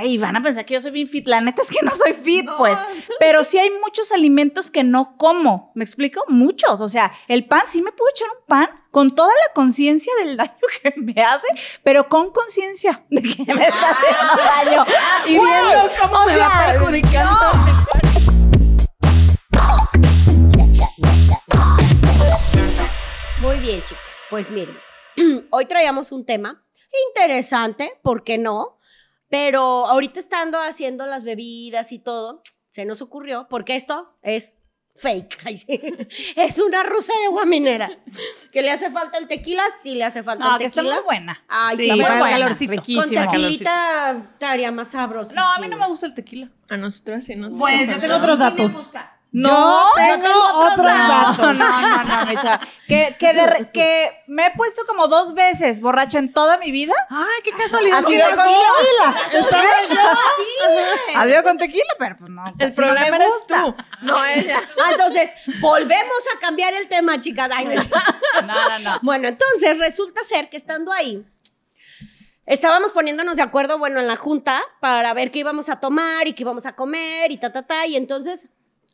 Ay, van a pensar que yo soy bien fit. La neta es que no soy fit, pues. Pero sí hay muchos alimentos que no como. ¿Me explico? Muchos. O sea, el pan, sí me puedo echar un pan con toda la conciencia del daño que me hace, pero con conciencia de que me está haciendo daño. Y viendo cómo o me sea, va perjudicando. Muy bien, chicas. Pues miren, hoy traíamos un tema interesante, ¿por qué no? Pero ahorita estando haciendo las bebidas y todo, se nos ocurrió, porque esto es fake, es una rusa de agua minera. ¿Que le hace falta el tequila? Sí, le hace falta No, el que está tequila. muy buena. Ay, Sí, sí, para muy buena. calorcito. Con tequilita estaría más sabroso. No, a mí no me gusta el tequila. A nosotros sí nos Pues, gusta. yo tengo otros Sí me datos. gusta. No, Yo tengo otros no, datos. No, no, no, no. Que, que, de que me he puesto como dos veces borracha en toda mi vida. Ay, qué casualidad. Ha sido con tequila. Ha sido con tequila, pero pues no. El no me problema eres gusta. tú, no ella. Ah, entonces, volvemos a cambiar el tema, chicas. Ay, no No, no, no. Bueno, entonces resulta ser que estando ahí, estábamos poniéndonos de acuerdo, bueno, en la junta para ver qué íbamos a tomar y qué íbamos a comer y ta, ta, ta. Y entonces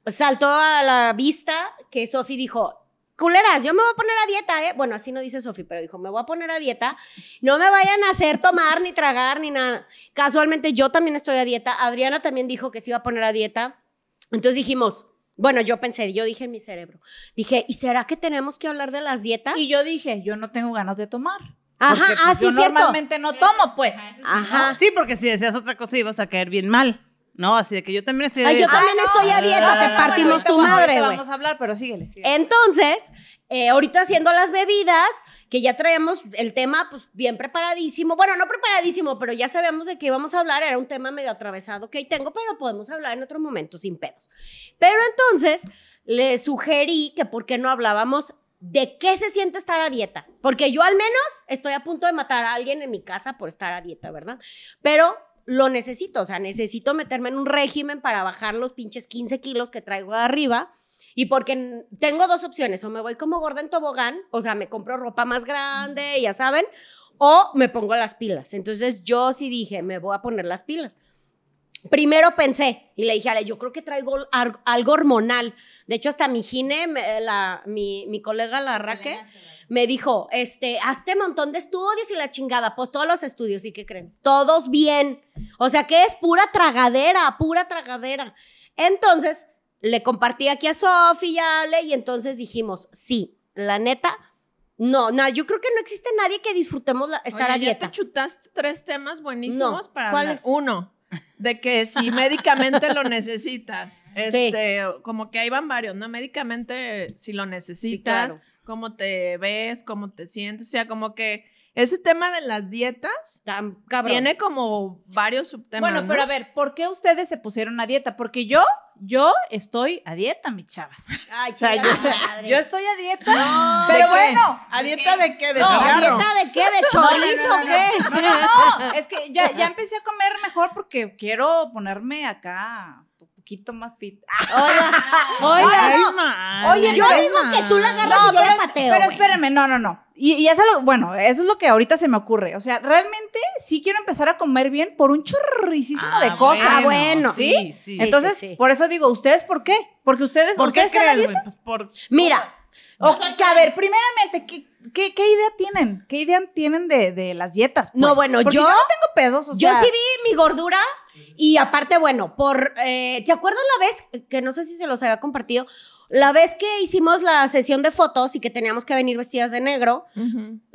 saltó a la vista que Sofi dijo, culeras, yo me voy a poner a dieta, ¿eh? Bueno, así no dice Sofi, pero dijo, me voy a poner a dieta. No me vayan a hacer tomar, ni tragar, ni nada. Casualmente yo también estoy a dieta. Adriana también dijo que se iba a poner a dieta. Entonces dijimos, bueno, yo pensé, yo dije en mi cerebro, dije, ¿y será que tenemos que hablar de las dietas? Y yo dije, yo no tengo ganas de tomar. Ajá, Porque, ah, pues, sí, yo cierto. normalmente no tomo, pues. Ajá. Sí, porque si decías otra cosa ibas a caer bien mal. No, así de que yo también estoy. Ay, yo de- también estoy a dieta, te partimos ahorita tu madre, güey. Vamos a hablar, pero síguele. síguele. Entonces, eh, ahorita haciendo las bebidas, que ya traíamos el tema pues bien preparadísimo. Bueno, no preparadísimo, pero ya sabíamos de qué íbamos a hablar. Era un tema medio atravesado que ahí tengo, pero podemos hablar en otro momento sin pedos. Pero entonces, le sugerí que por qué no hablábamos de qué se siente estar a dieta. Porque yo al menos estoy a punto de matar a alguien en mi casa por estar a dieta, ¿verdad? Pero lo necesito, o sea, necesito meterme en un régimen para bajar los pinches 15 kilos que traigo arriba. Y porque tengo dos opciones, o me voy como gorda en tobogán, o sea, me compro ropa más grande, ya saben, o me pongo las pilas. Entonces yo sí dije, me voy a poner las pilas. Primero pensé y le dije a Ale, yo creo que traigo algo hormonal. De hecho, hasta mi gine, la, mi, mi colega la Raque, me dijo, este, hazte montón de estudios y la chingada. Pues todos los estudios, ¿y qué creen? Todos bien. O sea que es pura tragadera, pura tragadera. Entonces, le compartí aquí a Sofi y a Ale y entonces dijimos, sí, la neta, no, no, yo creo que no existe nadie que disfrutemos la- estar Oye, a dieta. Ya te chutaste tres temas buenísimos No, para ¿cuáles? hablar. Uno, de que si médicamente lo necesitas. Este, como que ahí van varios, ¿no? Médicamente si lo necesitas, claro. cómo te ves, cómo te sientes, o sea, como que ese tema de las dietas Tan cabrón. tiene como varios subtemas. Bueno, ¿no? pero a ver, ¿por qué ustedes se pusieron a dieta? Porque yo, yo estoy a dieta, mis chavas. Ay, O sea, yo, estoy a dieta, No. pero bueno. ¿A dieta de qué? ¿De No, ¿A dieta de qué? ¿De chorizo o qué? No, no, no, es que ya, ya empecé a comer mejor porque quiero ponerme acá poquito más fit. Oiga, Oiga, Ay, no. Oye, yo Ay, digo que tú la agarras No, y yo pero, la pateo. pero espérenme, no, no, no. Y, y eso, lo- bueno, eso es lo que ahorita se me ocurre. O sea, realmente sí quiero empezar a comer bien por un chorricísimo Ah, de cosas. Ah, bueno. ¿Sí? Sí, sí. Entonces, sí, sí. por eso digo, ¿ustedes por qué? Porque ustedes, ¿Por qué ¿ustedes a crees, güey? Pues por... Mira, O sea, que, a ver, primeramente, ¿qué, qué, qué idea tienen? ¿Qué idea tienen de, de las dietas? No, pues? bueno, Porque yo- no tengo pedos, o yo sea. sí vi mi gordura y aparte, bueno, por... eh, ¿Se acuerdan la vez, que no sé si se los había compartido, la vez que hicimos la sesión de fotos y que teníamos que venir vestidas de negro,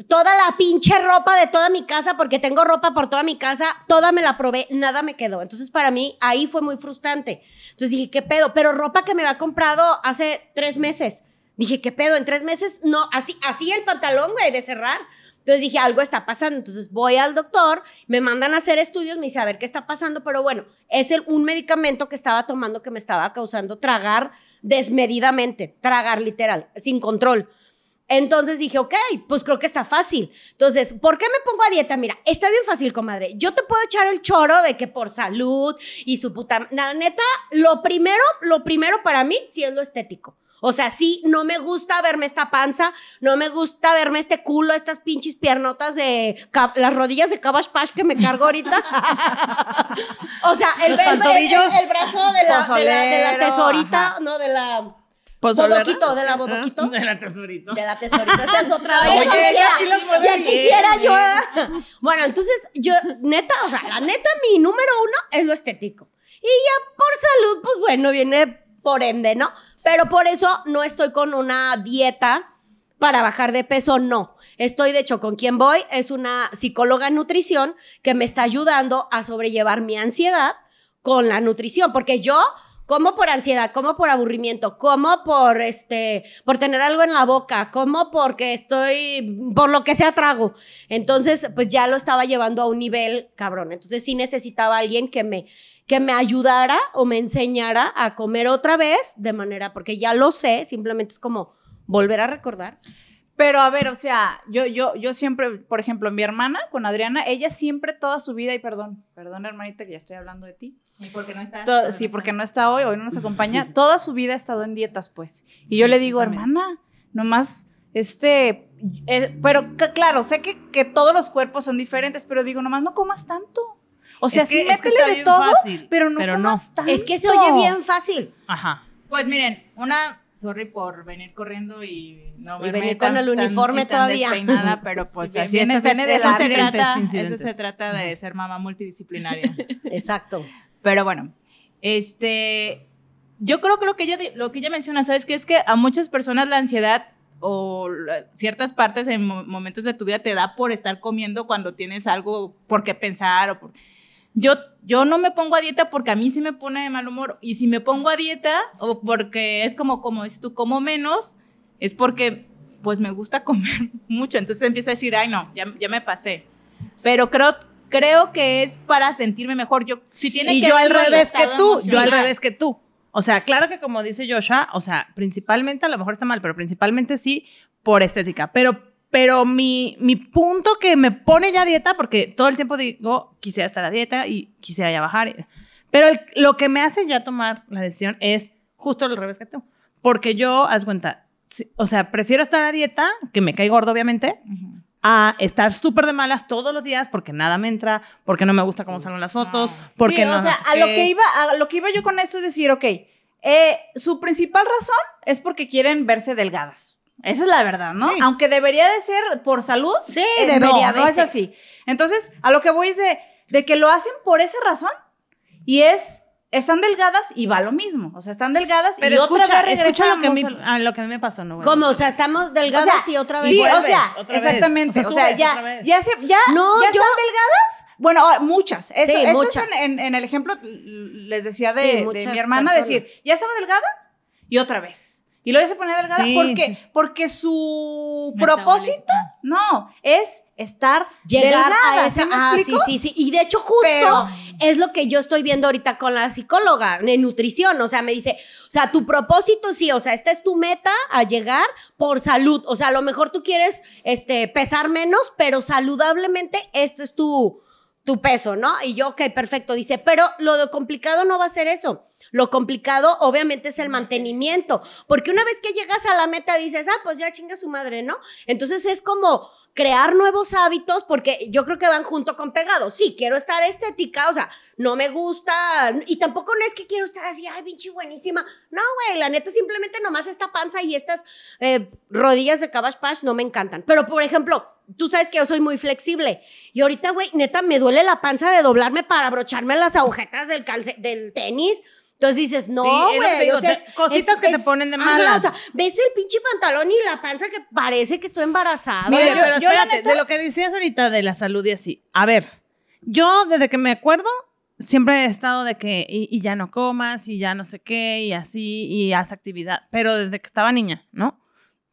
toda la pinche ropa de toda mi casa, porque tengo ropa por toda mi casa, toda me la probé, nada me quedó. Entonces, para mí, ahí fue muy frustrante. Entonces dije, ¿qué pedo? Pero ropa que me había comprado hace tres meses. Dije, ¿qué pedo? En tres meses, no, así, así el pantalón, güey, de cerrar. Entonces dije, algo está pasando. Entonces voy al doctor, me mandan a hacer estudios, me dice, a ver qué está pasando. Pero bueno, es el- un medicamento que estaba tomando que me estaba causando tragar desmedidamente, tragar literal, sin control. Entonces dije, ok, pues creo que está fácil. Entonces, ¿por qué me pongo a dieta? Mira, está bien fácil, comadre. Yo te puedo echar el choro de que por salud y su puta... La neta, lo primero, lo primero para mí sí es lo estético. O sea, sí, no me gusta verme esta panza, no me gusta verme este culo, estas pinches piernotas de las rodillas de Cabbage Patch que me cargo ahorita. O sea, el, el, el, brazo de la, de la, de la tesorita, no, de la Bodoquito, de la bodoquito. De la tesorito. De la tesorito. Esa es otra vez. Oye, ya, ya quisiera yo. Bueno, entonces, yo, neta, o sea, la neta, mi número uno es lo estético. Y ya por salud, pues bueno, viene por ende, ¿no? Pero por eso no estoy con una dieta para bajar de peso, no. Estoy, de hecho, con quien voy es una psicóloga en nutrición que me está ayudando a sobrellevar mi ansiedad con la nutrición, porque yo como por ansiedad, como por aburrimiento, como por este, por tener algo en la boca, como porque estoy, por lo que sea trago. Entonces, pues ya lo estaba llevando a un nivel cabrón. Entonces sí necesitaba alguien que me, que me ayudara o me enseñara a comer otra vez de manera, porque ya lo sé, simplemente es como volver a recordar. Pero a ver, o sea, yo, yo, yo siempre, por ejemplo, mi hermana con Adriana, ella siempre toda su vida, y perdón, perdón hermanita que ya estoy hablando de ti. ¿Y porque no está? sí, porque no está hoy, hoy no nos acompaña. toda su vida ha estado en dietas, pues. Y yo le digo, hermana, nomás, este, eh, pero claro, sé que, que todos los cuerpos son diferentes, pero digo, nomás no comas tanto. O sea, sí métele de todo, pero no comas tanto. Es que se oye bien fácil. Ajá. Pues miren, una sorry por venir corriendo y no y venir con el uniforme todavía. pero pues así eso, se, trata, eso se trata de ser mamá multidisciplinaria. Exacto. Pero bueno, este yo creo que lo que ella lo que ella menciona, ¿sabes qué? Es que a muchas personas la ansiedad o ciertas partes en momentos de tu vida te da por estar comiendo cuando tienes algo por qué pensar o por yo, yo no me pongo a dieta porque a mí sí me pone de mal humor. Y si me pongo a dieta, o porque es como, como dices tú, como menos, es porque pues me gusta comer mucho. Entonces empiezo a decir, ay no, ya, ya me pasé. Pero creo, creo que es para sentirme mejor. Yo, si tiene y yo al revés que tú, yo al revés que tú. O sea, claro que como dice Joshua, o sea, principalmente, a lo mejor está mal, pero principalmente sí por estética. Pero pero mi, mi punto que me pone ya dieta, porque todo el tiempo digo, quisiera estar a dieta y quisiera ya bajar. Pero lo que me hace ya tomar la decisión es justo lo revés que tú. Porque yo, haz cuenta, o sea, prefiero estar a dieta, que me cae gordo obviamente, a estar súper de malas todos los días porque nada me entra, porque no me gusta cómo salen las fotos, porque no... O sea, a lo, que iba, a lo que iba yo con esto es decir, ok, eh, su principal razón es porque quieren verse delgadas. Esa es la verdad, ¿no? Aunque debería de ser por salud. Sí, eh, debería no, no es así. Entonces, a lo que voy es de, que lo hacen por esa razón y es están delgadas y va lo mismo. O sea, están delgadas y otra vez escucha lo que, a mí, lo que a mí me pasó. No, ¿Cómo? O sea, estamos delgadas y otra vez. Sí, o sea, exactamente. O sea, ya, ya, se, ya, no, ya están delgadas. Bueno, ah, muchas. Eso, sí, muchas. Es en, en, el ejemplo, les decía de, de mi hermana, decir, ya estaba delgada y otra vez. Y luego se pone delgada porque, porque su propósito no es estar llegar a esa ah, sí sí sí y de hecho justo es lo que yo estoy viendo ahorita con la psicóloga de nutrición o sea me dice o sea tu propósito sí o sea esta es tu meta a llegar por salud o sea a lo mejor tú quieres este pesar menos pero saludablemente esto es tu tu peso no y yo ok perfecto dice pero lo complicado no va a ser eso lo complicado, obviamente, es el mantenimiento, porque una vez que llegas a la meta dices, ah, pues ya chinga su madre, ¿no? Entonces es como crear nuevos hábitos, porque yo creo que van junto con pegados. Sí, quiero estar estética, o sea, no me gusta, y tampoco es que quiero estar así, ay, pinche buenísima. No, güey, la neta, simplemente nomás esta panza y estas eh, rodillas de Cabbage Patch no me encantan. Pero, por ejemplo, tú sabes que yo soy muy flexible. Y ahorita, güey, neta, me duele la panza de doblarme para abrocharme las agujetas del, del tenis. Entonces dices, no, güey. o sea, cositas que te ponen de malas. o sea, ves el pinche pantalón y la panza que parece que estoy embarazada. Mira, pero espérate, de lo que decías ahorita de la salud y así. A ver, yo desde que me acuerdo, siempre he estado de que, y, ya no comas, y ya no sé qué, y así, y haz actividad. Pero desde que estaba niña, ¿no?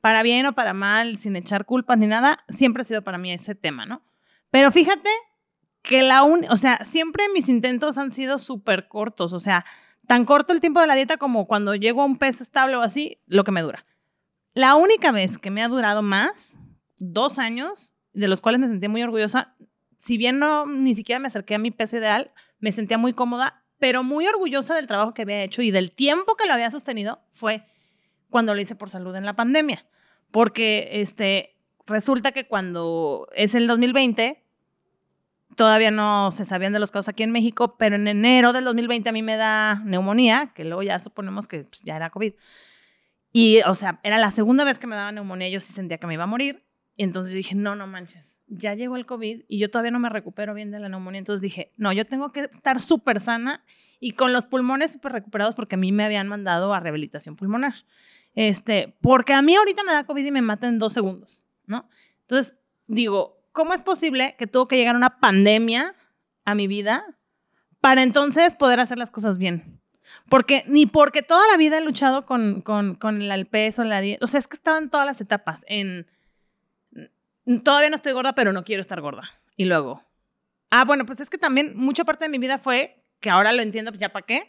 Para bien o para mal, sin echar culpas ni nada, siempre ha sido para mí ese tema, ¿no? Pero fíjate que la un, o sea, siempre mis intentos han sido súper cortos, o sea, tan corto el tiempo de la dieta como cuando llego a un peso estable o así, lo que me dura. La única vez que me ha durado más, dos años, de los cuales me sentí muy orgullosa, si bien no ni siquiera me acerqué a mi peso ideal, me sentía muy cómoda, pero muy orgullosa del trabajo que había hecho y del tiempo que lo había sostenido fue cuando lo hice por salud en la pandemia. Porque este, resulta que cuando es el 2020, todavía no se sabían de los casos aquí en México, pero en enero del 2020 a mí me da neumonía, que luego ya suponemos que pues, ya era COVID. Y, o sea, era la segunda vez que me daba neumonía, yo sí sentía que me iba a morir. Y entonces dije, no, no manches, ya llegó el COVID y yo todavía no me recupero bien de la neumonía. Entonces dije, no, yo tengo que estar súper sana y con los pulmones súper recuperados porque a mí me habían mandado a rehabilitación pulmonar. Este, porque a mí ahorita me da COVID y me mata en dos segundos, ¿no? Entonces digo, ¿cómo es posible que tuvo que llegar una pandemia a mi vida para entonces poder hacer las cosas bien? Porque ni porque toda la vida he luchado con, con, con el peso, la dieta. O sea, es que he estado en todas las etapas. En todavía no estoy gorda, pero no quiero estar gorda. Y luego, ah, bueno, pues es que también mucha parte de mi vida fue, que ahora lo entiendo, pues ya para qué,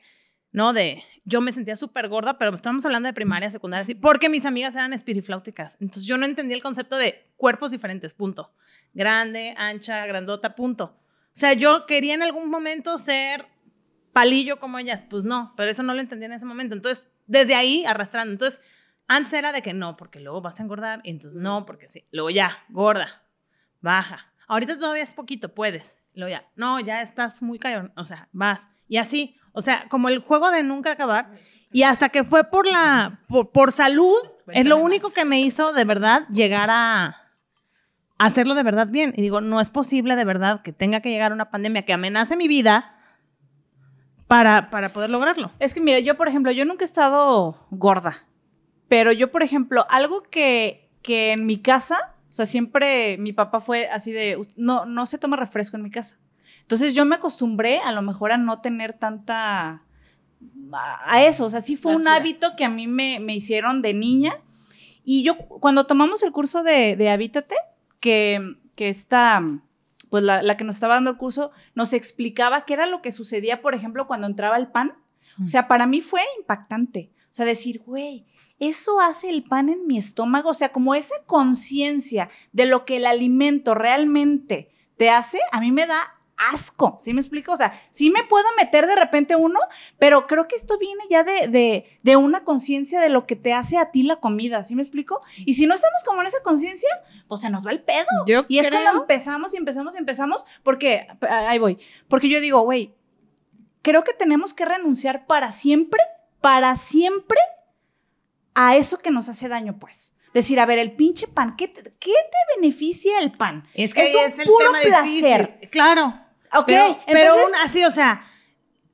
¿no? De, yo me sentía súper gorda, pero estamos hablando de primaria, secundaria, sí, porque mis amigas eran espirifláuticas. Entonces yo no entendía el concepto de cuerpos diferentes, punto. Grande, ancha, grandota, punto. O sea, yo quería en algún momento ser palillo como ellas, pues no, pero eso no lo entendía en ese momento. Entonces, desde ahí arrastrando. Entonces, antes era de que no, porque luego vas a engordar, y entonces no, porque sí. Luego ya, gorda, baja. Ahorita todavía es poquito, puedes. Luego ya, no, ya estás muy cayón, o sea, vas. Y así, o sea, como el juego de nunca acabar. Y hasta que fue por la, por, salud, es lo único que me hizo de verdad llegar a, hacerlo de verdad bien. Y digo, no es posible de verdad que tenga que llegar una pandemia que amenace mi vida para, para poder lograrlo. Es que mira, yo por ejemplo, yo nunca he estado gorda. Pero yo, por ejemplo, algo que, que en mi casa, o sea, siempre mi papá fue así de, no, no se toma refresco en mi casa. Entonces yo me acostumbré a lo mejor a no tener tanta, a eso, o sea, sí fue un hábito que a mí me, me, hicieron de niña. Y yo, cuando tomamos el curso de, de Habítate, que, que está, pues la, la, que nos estaba dando el curso, nos explicaba qué era lo que sucedía, por ejemplo, cuando entraba el pan. O sea, para mí fue impactante. O sea, decir, güey, eso hace el pan en mi estómago, o sea, como esa conciencia de lo que el alimento realmente te hace, a mí me da asco, ¿sí me explico? O sea, sí me puedo meter de repente uno, pero creo que esto viene ya de, de, de una conciencia de lo que te hace a ti la comida, ¿sí me explico? Y si no estamos como en esa conciencia, pues se nos va el pedo. y es cuando empezamos y empezamos y empezamos, porque, ahí voy, porque yo digo, güey, creo que tenemos que renunciar para siempre, para siempre a eso que nos hace daño, pues. Decir, a ver, el pinche pan, ¿qué te, qué te beneficia el pan? Es que es un puro placer. Claro. Ok, pero, pero aún así, o sea,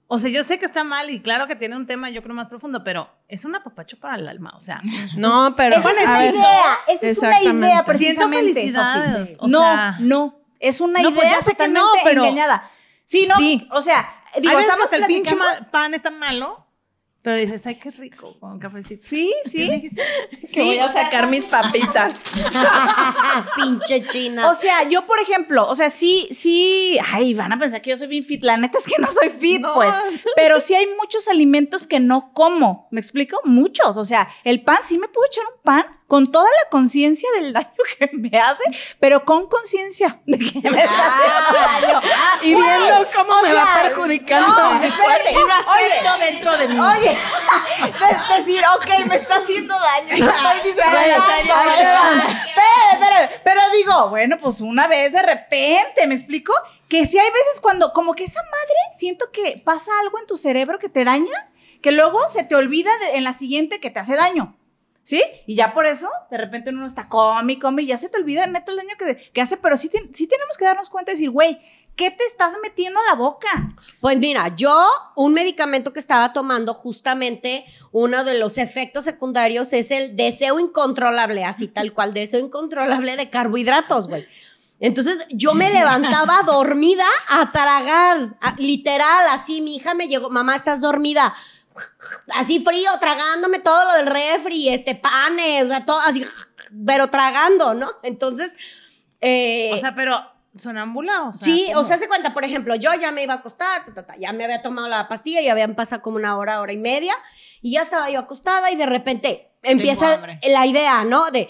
o sea, yo sé que está mal y claro que tiene un tema, yo creo, más profundo, pero es un apapacho para el alma, o sea. No, pero. Esa es una idea, esa es una idea precisamente. no, no, es una no, pues idea ya sé que no, pero, engañada. Sí, no, sí. o sea, digo, estamos que el pinche pan está malo pero dices, ay, qué rico, con un cafecito. Sí, sí. Sí, voy a sacar mis papitas. Pinche china. O sea, yo, por ejemplo, o sea, sí, sí, ay, van a pensar que yo soy bien fit. La neta es que no soy fit, pues. Pero sí hay muchos alimentos que no como. ¿Me explico? Muchos. O sea, el pan, sí me puedo echar un pan con toda la conciencia del daño que me hace, pero con conciencia de que me está haciendo daño. y viendo cómo me va perjudicando. No, espérate. Y acepto dentro de mí. Oye, decir, ok, me está haciendo daño. Y estoy disfrutando. Pero digo, bueno, pues una vez de repente, ¿me explico? Que si hay veces cuando, como que esa madre, siento que pasa algo en tu cerebro que te daña, que luego se te olvida en la siguiente que te hace daño. ¿Sí? Y ya por eso, de repente uno está come, come, y ya se te olvida neta el daño que, que hace, pero sí, sí tenemos que darnos cuenta y decir, güey, ¿qué te estás metiendo a la boca? Pues mira, yo un medicamento que estaba tomando, justamente uno de los efectos secundarios es el deseo incontrolable, así tal cual, deseo incontrolable de carbohidratos, güey. Entonces yo me levantaba dormida a tragar, literal, así, mi hija me llegó, mamá, estás dormida así frío, tragándome todo lo del refri, este, panes, o sea, todo así, pero tragando, ¿no? Entonces... Eh, o sea, pero sonámbula, o sea. Sí, o sea, se cuenta, por ejemplo, yo ya me iba a acostar, ya me había tomado la pastilla, ya habían pasado como una hora, hora y media, y ya estaba yo acostada y de repente empieza la idea, ¿no? De,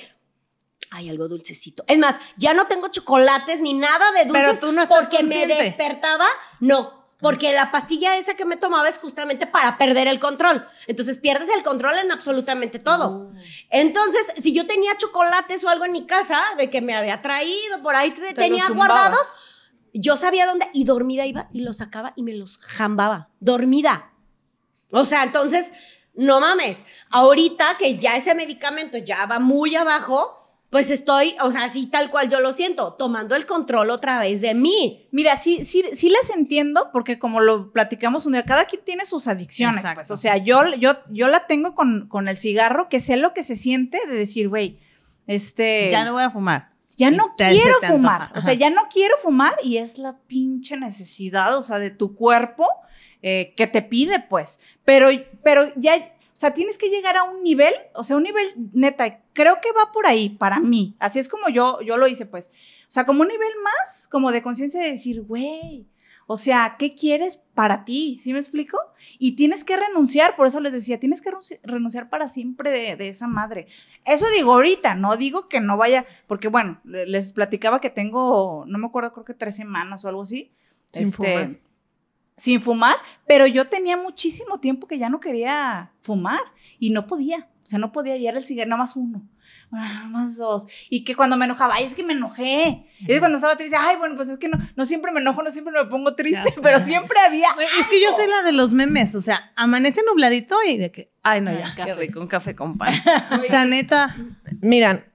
hay algo dulcecito. Es más, ya no tengo chocolates ni nada de dulces Pero tú no porque me despertaba. No, porque la pastilla esa que me tomaba es justamente para perder el control. Entonces pierdes el control en absolutamente todo. Entonces, si yo tenía chocolates o algo en mi casa de que me había traído, por ahí tenía guardados, yo sabía dónde y dormida iba y los sacaba y me los jambaba, dormida. O sea, entonces, no mames, ahorita que ya ese medicamento ya va muy abajo, pues estoy, o sea, así tal cual yo lo siento, tomando el control otra vez de mí. Mira, sí, sí, sí las entiendo, porque como lo platicamos un día, cada quien tiene sus adicciones, Exacto. pues. O sea, yo, yo, yo la tengo con, con el cigarro, que sé lo que se siente de decir, güey, este. Ya no voy a fumar. ya no quiero fumar. O sea, ya no quiero fumar y es la pinche necesidad, o sea, de tu cuerpo eh, que te pide, pues. Pero, pero ya, sea, tienes que llegar a un nivel, o sea, un nivel neta, creo que va por ahí para mí. Así es como yo, yo lo hice, pues. O sea, como un nivel más, como de conciencia de decir, güey, o sea, ¿qué quieres para ti? ¿Sí me explico? Y tienes que renunciar, por eso les decía, tienes que renunci- renunciar para siempre de, de esa madre. Eso digo ahorita, no digo que no vaya, porque bueno, le- les platicaba que tengo, no me acuerdo, creo que tres semanas o algo así. Sin fumar. Sin fumar, pero yo tenía muchísimo tiempo que ya no quería fumar y no podía, o sea, no podía, y era el cigarro, nada más uno. Nada más dos. Y que cuando me enojaba, ay, es que me enojé. Y que cuando estaba triste, ay, bueno, pues es que no, no siempre me enojo, no siempre me pongo triste, pero siempre había. Es que yo soy la de los memes, o sea, amanece nubladito y de que, ay, no, Ah, ya, qué café. rico, un café con pan. o sea, neta, Miran,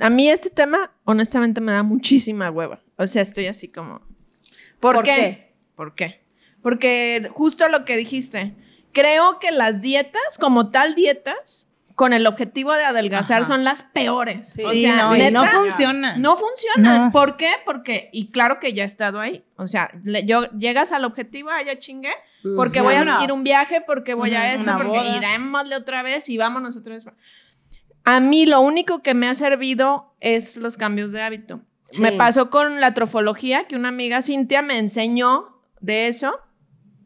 a mí este tema, honestamente, me da muchísima hueva. O sea, estoy así como. ¿Por, ¿Por qué? qué? ¿Por qué? Porque justo lo que dijiste, creo que las dietas, como tal dietas, con el objetivo de adelgazar, Ajá. son las peores. o sí, sea, no, neta, no funciona. no funcionan. No. ¿Por qué? Porque, y claro que ya he estado ahí. O sea, le- yo, llegas al objetivo, ah, ya chingué, porque voy a ir un viaje, porque voy a esto, una porque démosle otra vez y vámonos otra vez. A mí lo único que me ha servido es los cambios de hábito. Sí. Me pasó con la trofología, que una amiga Cintia me enseñó de eso.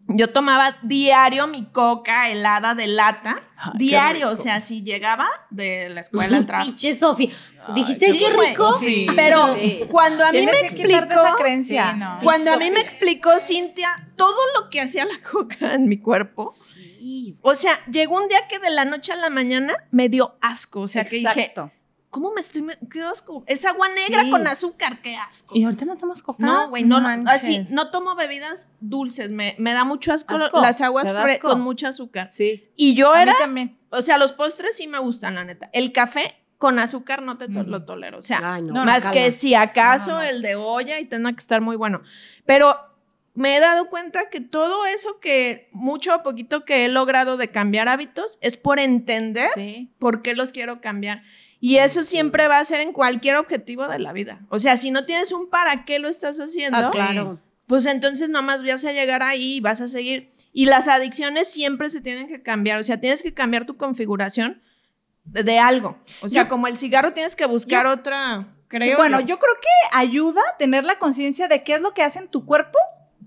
Yo tomaba diario mi coca helada de lata. Diario, o sea, si llegaba de la escuela al trabajo. Pinche Sofi. ¿Dijiste Sí, qué rico? sí. Pero Sí. cuando a mí me explicó, esa creencia. Sí, no. cuando a mí me explicó Cintia todo lo que hacía la coca en mi cuerpo, Sí. o sea, llegó un día que de la noche a la mañana me dio asco, o sea, que dije, Exacto. ¿Cómo me estoy qué asco? Es agua negra Sí. con azúcar, qué asco. y ahorita no tomas coca. No, güey, no, no, así, no tomo bebidas dulces, me, me da mucho asco, Asco, las aguas asco. con mucho azúcar. Sí. Y yo A mí era, también. o sea, los postres sí me gustan, la neta. El café con azúcar no te to- lo tolero, o sea, Ay, no, No, más que si acaso No, no, no. el de olla y tenga que estar muy bueno. Pero me he dado cuenta que todo eso que mucho o poquito que he logrado de cambiar hábitos es por entender Sí. por qué los quiero cambiar. Y eso siempre va a ser en cualquier objetivo de la vida. O sea, si no tienes un para qué lo estás haciendo, Ah, claro. pues entonces nomás vas a llegar ahí y vas a seguir. Y las adicciones siempre se tienen que cambiar. O sea, tienes que cambiar tu configuración de, de algo. O sea, como el cigarro tienes que buscar otra, creo. bueno, yo creo que ayuda tener la conciencia de qué es lo que hace en tu cuerpo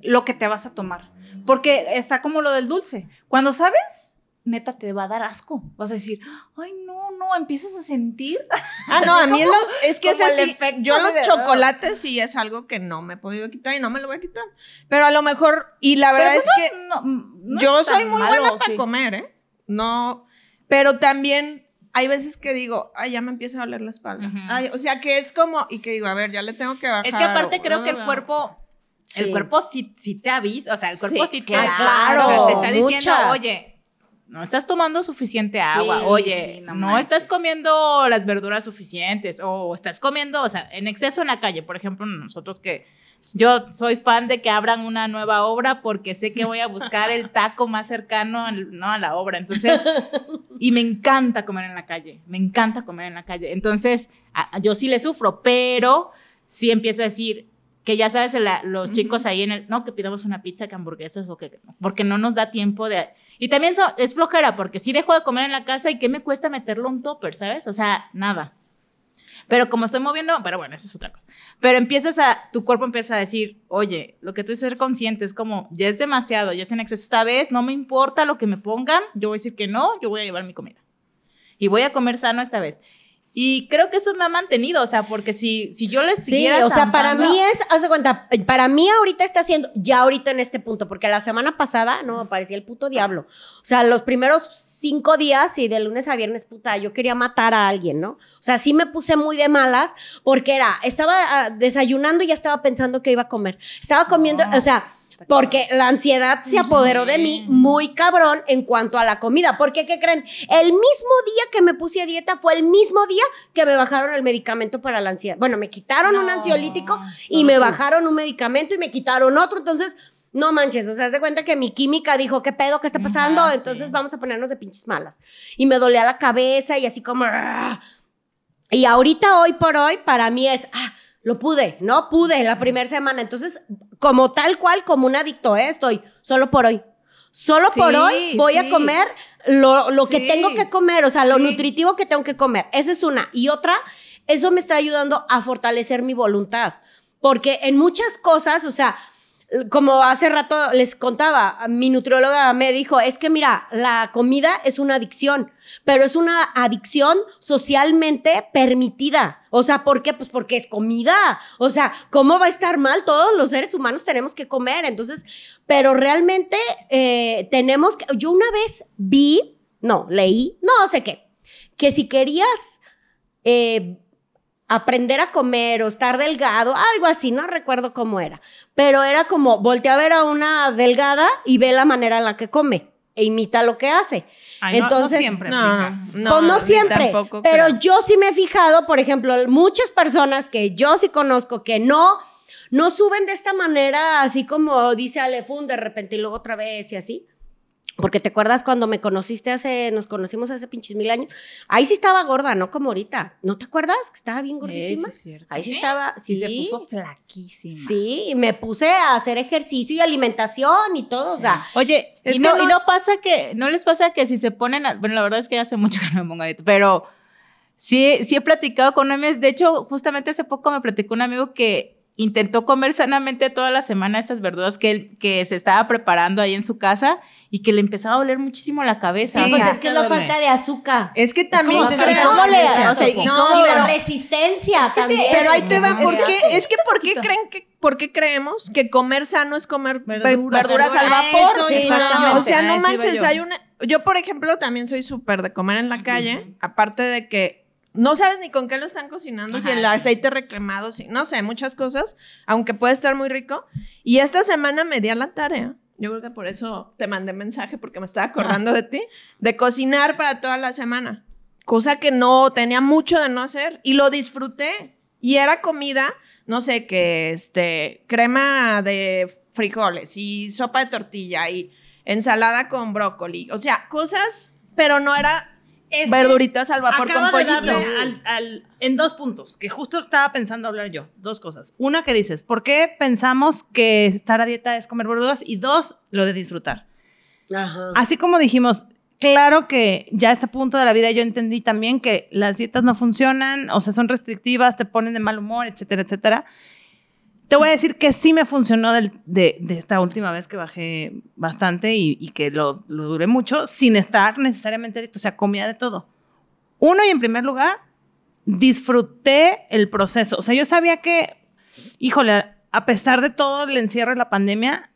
lo que te vas a tomar. Porque está como lo del dulce. Cuando sabes, neta te va a dar asco. Vas a decir, ay, no, no, empiezas a sentir. Ah, no, a mí los, es que es así. Yo los de- chocolates sí es algo que no me he podido quitar y no me lo voy a quitar. Pero a lo mejor, y la verdad Pero es pues que no, no yo soy muy malo, buena para sí. comer, ¿eh? No, pero también hay veces que digo, ay, ya me empieza a doler la espalda. Ay, o sea, que es como, y que digo, a ver, ya le tengo que bajar. Es que aparte o- creo que el cuerpo, Sí. el cuerpo sí, sí te avisa, o sea, el cuerpo Sí, sí, te ah, claro, o sea, te está diciendo, muchas. oye, no estás tomando suficiente agua, Sí, oye, sí, no estás comiendo las verduras suficientes, o estás comiendo, o sea, en exceso en la calle, por ejemplo, nosotros que yo soy fan de que abran una nueva obra porque sé que voy a buscar el taco más cercano al- ¿no? a la obra. Entonces, y me encanta comer en la calle, me encanta comer en la calle. Entonces, a- yo sí le sufro, pero sí empiezo a decir que ya sabes, la- los chicos ahí en el, no, que pidamos una pizza, que hamburguesas o que, porque no nos da tiempo de... Y también so- es flojera, porque sí dejo de comer en la casa y qué me cuesta meterlo un topper, ¿sabes? O sea, nada. Pero como estoy moviendo, pero bueno, esa es otra cosa. Pero empiezas a, tu cuerpo empieza a decir, oye, lo que tú es ser consciente es como, ya es demasiado, ya es en exceso esta vez, no me importa lo que me pongan, yo voy a decir que no, yo voy a llevar mi comida. Y voy a comer sano esta vez. Y creo que eso me ha mantenido, o sea, porque si, si yo les Sí, siguiera o sea, para mí es, haz de cuenta, para mí ahorita está haciendo, ya ahorita en este punto, porque la semana pasada, no, me parecía el puto diablo. O sea, los primeros cinco días y de lunes a viernes, puta, yo quería matar a alguien, ¿no? O sea, sí me puse muy de malas porque era, estaba ah, desayunando y ya estaba pensando que iba a comer. Estaba comiendo, o sea, porque la ansiedad se apoderó de mí muy cabrón en cuanto a la comida. Porque, ¿qué creen? El mismo día que me puse a dieta fue el mismo día que me bajaron el medicamento para la ansiedad. Bueno, me quitaron un ansiolítico y me bajaron un medicamento y me quitaron otro. Entonces, no manches, o sea, haz de cuenta que mi química dijo, ¿qué pedo? ¿Qué está pasando? Ajá, sí. Entonces vamos a ponernos de pinches malas. Y me dolía la cabeza y así como... "Ah". Y ahorita, hoy por hoy, para mí es, ah, lo pude, ¿no? Pude la primera semana. Entonces, como tal cual, como un adicto, ¿eh? estoy solo por hoy. Solo por hoy voy a comer lo, lo que tengo que comer, o sea, lo nutritivo que tengo que comer. Esa es una. Y otra, eso me está ayudando a fortalecer mi voluntad. Porque en muchas cosas, o sea, como hace rato les contaba, mi nutrióloga me dijo, es que mira, la comida es una adicción, pero es una adicción socialmente permitida. O sea, ¿por qué? Pues porque es comida. O sea, ¿cómo va a estar mal? Todos los seres humanos tenemos que comer. Entonces, pero realmente eh, tenemos que, yo una vez vi, no, leí, no sé qué, que si querías... eh, aprender a comer o estar delgado, algo así, no recuerdo cómo era, pero era como voltea a ver a una delgada y ve la manera en la que come e imita lo que hace. Ay, no- no Entonces, siempre No, no, pues no siempre, tampoco pero creo. yo sí me he fijado, por ejemplo, muchas personas que yo sí conozco que no no suben de esta manera así como dice Alefun de repente y luego otra vez y así. Porque te acuerdas cuando me conociste hace, nos conocimos hace pinches mil años. Ahí sí estaba gorda, no como ahorita. ¿No te acuerdas? Que estaba bien gordísima. sí es cierto. Ahí sí, estaba, sí. Y se puso flaquísima. Sí, y me puse a hacer ejercicio y alimentación y todo, o sea, Oye, Es y, que no, y no pasa que, no les pasa que si se ponen, a- bueno, la verdad es que ya hace mucho que no me pongo a dieta, pero sí, sí he platicado con amigos, de hecho, justamente hace poco me platicó un amigo que intentó comer sanamente toda la semana estas verduras que él, que se estaba preparando ahí en su casa y que le empezaba a doler muchísimo la cabeza. sí, o pues sea, es que es la falta de azúcar. Es que también como creo- falta ¿cómo le- o sea, y le- la resistencia también. Pero ahí te va, Es ¿por que qué? Es que ¿por qué creen que, por qué creemos que comer sano es comer ve- Verduras. verduras, al vapor? eso, Sí, exactamente. no. O sea, no manches, hay una. Yo, por ejemplo, también soy súper de comer en la calle, aparte de que no sabes ni con qué lo están cocinando, si Ajá, el sí. aceite reclamado, si, no sé, muchas cosas, aunque puede estar muy rico. Y esta semana me di a la tarea. Yo creo que por eso te mandé mensaje, porque me estaba acordando de ti, de cocinar para toda la semana. Cosa que no tenía mucho de no hacer. Y lo disfruté. Y era comida, no sé, que este, crema de frijoles y sopa de tortilla y ensalada con brócoli. O sea, cosas, pero no era Es verduritas al vapor con pollito. al- en dos puntos, que justo estaba pensando hablar yo. Dos cosas. Una que dices, ¿por qué pensamos que estar a dieta es comer verduras? Y dos, lo de disfrutar. Ajá. Así como dijimos, claro que ya a este punto de la vida yo entendí también que las dietas no funcionan, o sea, son restrictivas, te ponen de mal humor, etcétera, etcétera. Te voy a decir que sí me funcionó de, esta última vez que bajé bastante y, que lo, lo duré mucho sin estar necesariamente o sea, comía de todo. Uno y en primer lugar, disfruté el proceso. O sea, yo sabía que, híjole, a pesar de todo el encierro y la pandemia,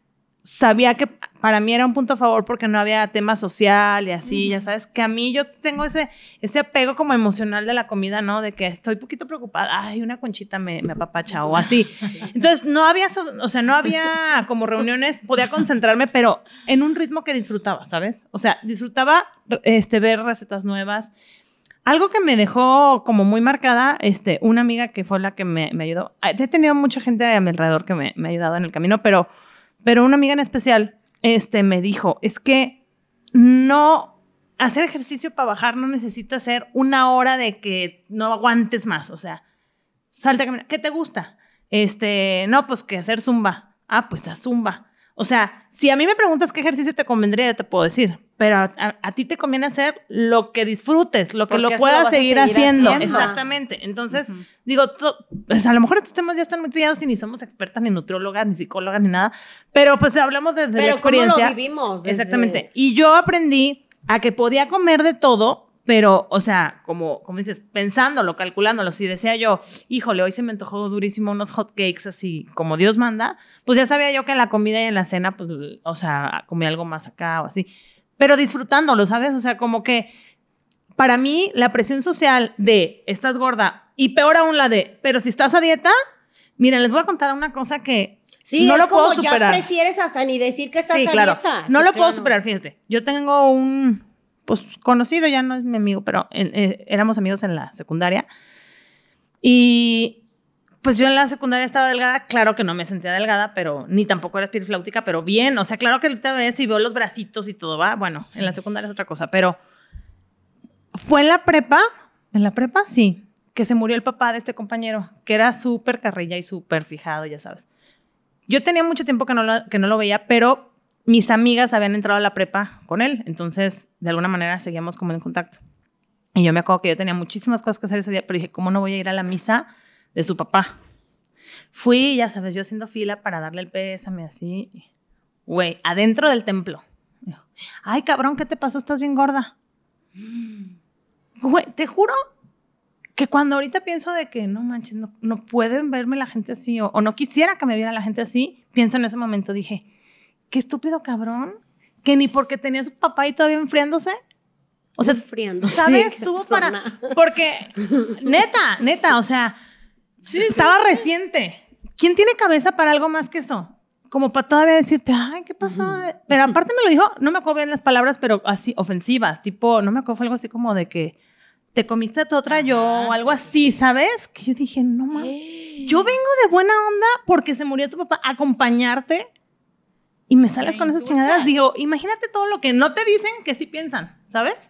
sabía que para mí era un punto a favor porque no había tema social y así, ya sabes, que a mí yo tengo ese, ese apego como emocional de la comida, ¿no? De que estoy poquito preocupada, ay, una conchita me, me apapacha o así. Entonces, no había, so- o sea, no había como reuniones, podía concentrarme, pero en un ritmo que disfrutaba, ¿sabes? O sea, disfrutaba este, ver recetas nuevas. Algo que me dejó como muy marcada, este, una amiga que fue la que me, me ayudó. He tenido mucha gente a mi alrededor que me, me ha ayudado en el camino, pero, pero una amiga en especial este, me dijo, es que no, hacer ejercicio para bajar no necesita hacer una hora de que no aguantes más, o sea, salte a caminar. ¿Qué te gusta? Este, no, pues que hacer zumba. Ah, pues haz zumba. O sea, si a mí me preguntas qué ejercicio te convendría, yo te puedo decir. Pero a, a- a ti te conviene hacer lo que disfrutes, lo que Porque lo puedas seguir, seguir haciendo. haciendo. Exactamente. Entonces, digo, to- pues a lo mejor estos temas ya están muy triados y ni somos expertas, ni nutriólogas, ni psicólogas, ni nada. Pero pues hablamos desde la Pero ¿cómo experiencia. lo vivimos? Desde- Exactamente. Y yo aprendí a que podía comer de todo, pero, o sea, como, como dices, pensándolo, calculándolo, si decía yo, híjole, hoy se me antojó durísimo unos hot cakes así como Dios manda, pues ya sabía yo que en la comida y en la cena, pues, o sea, comí algo más acá o así. Pero disfrutándolo, ¿sabes? O sea, como que para mí la presión social de estás gorda y peor aún la de, pero si estás a dieta, miren, les voy a contar una cosa que Sí, no es lo puedo como ya superar. prefieres hasta ni decir que estás sí, a claro. dieta. No Sí, lo puedo claro. superar, fíjate. Yo tengo un, pues, conocido, ya no es mi amigo, pero eh, eh, éramos amigos en la secundaria. Y pues yo en la secundaria estaba delgada, claro que no me sentía delgada, pero ni tampoco era espirifláutica, pero bien, o sea, claro que ahorita ves y veo los bracitos y todo, va, bueno, en la secundaria es otra cosa, pero fue en la prepa, en la prepa sí, que se murió el papá de este compañero, que era súper carrilla y súper fijado, ya sabes. Yo tenía mucho tiempo que no, lo, que no lo veía, pero mis amigas habían entrado a la prepa con él, entonces de alguna manera seguíamos como en contacto. Y yo me acuerdo que yo tenía muchísimas cosas que hacer ese día, pero dije, ¿cómo no voy a ir a la misa de su papá? Fui, ya sabes, yo haciendo fila para darle el pésame así. Güey, adentro del templo. Ay, cabrón, ¿qué te pasó? Estás bien gorda. Güey, te juro que cuando ahorita pienso de que no manches, no, no pueden verme la gente así, o, o no quisiera que me viera la gente así, pienso en ese momento, dije, qué estúpido cabrón, que ni porque tenía a su papá ahí todavía enfriándose. O sea, Enfriándose, ¿sabes? Tuvo para. Porque, neta, neta, o sea, estaba reciente. ¿Quién tiene cabeza para algo más que eso? Como para todavía decirte, ay, ¿qué pasó? Pero aparte me lo dijo, no me acuerdo bien las palabras, pero así, ofensivas, tipo, no me acuerdo, fue algo así como de que te comiste a tu otra yo o algo así, ¿sabes? Que yo dije, no mames. Yo vengo de buena onda porque se murió tu papá, a acompañarte y me sales con esas chingaderas. Digo, imagínate todo lo que no te dicen que sí piensan, ¿sabes?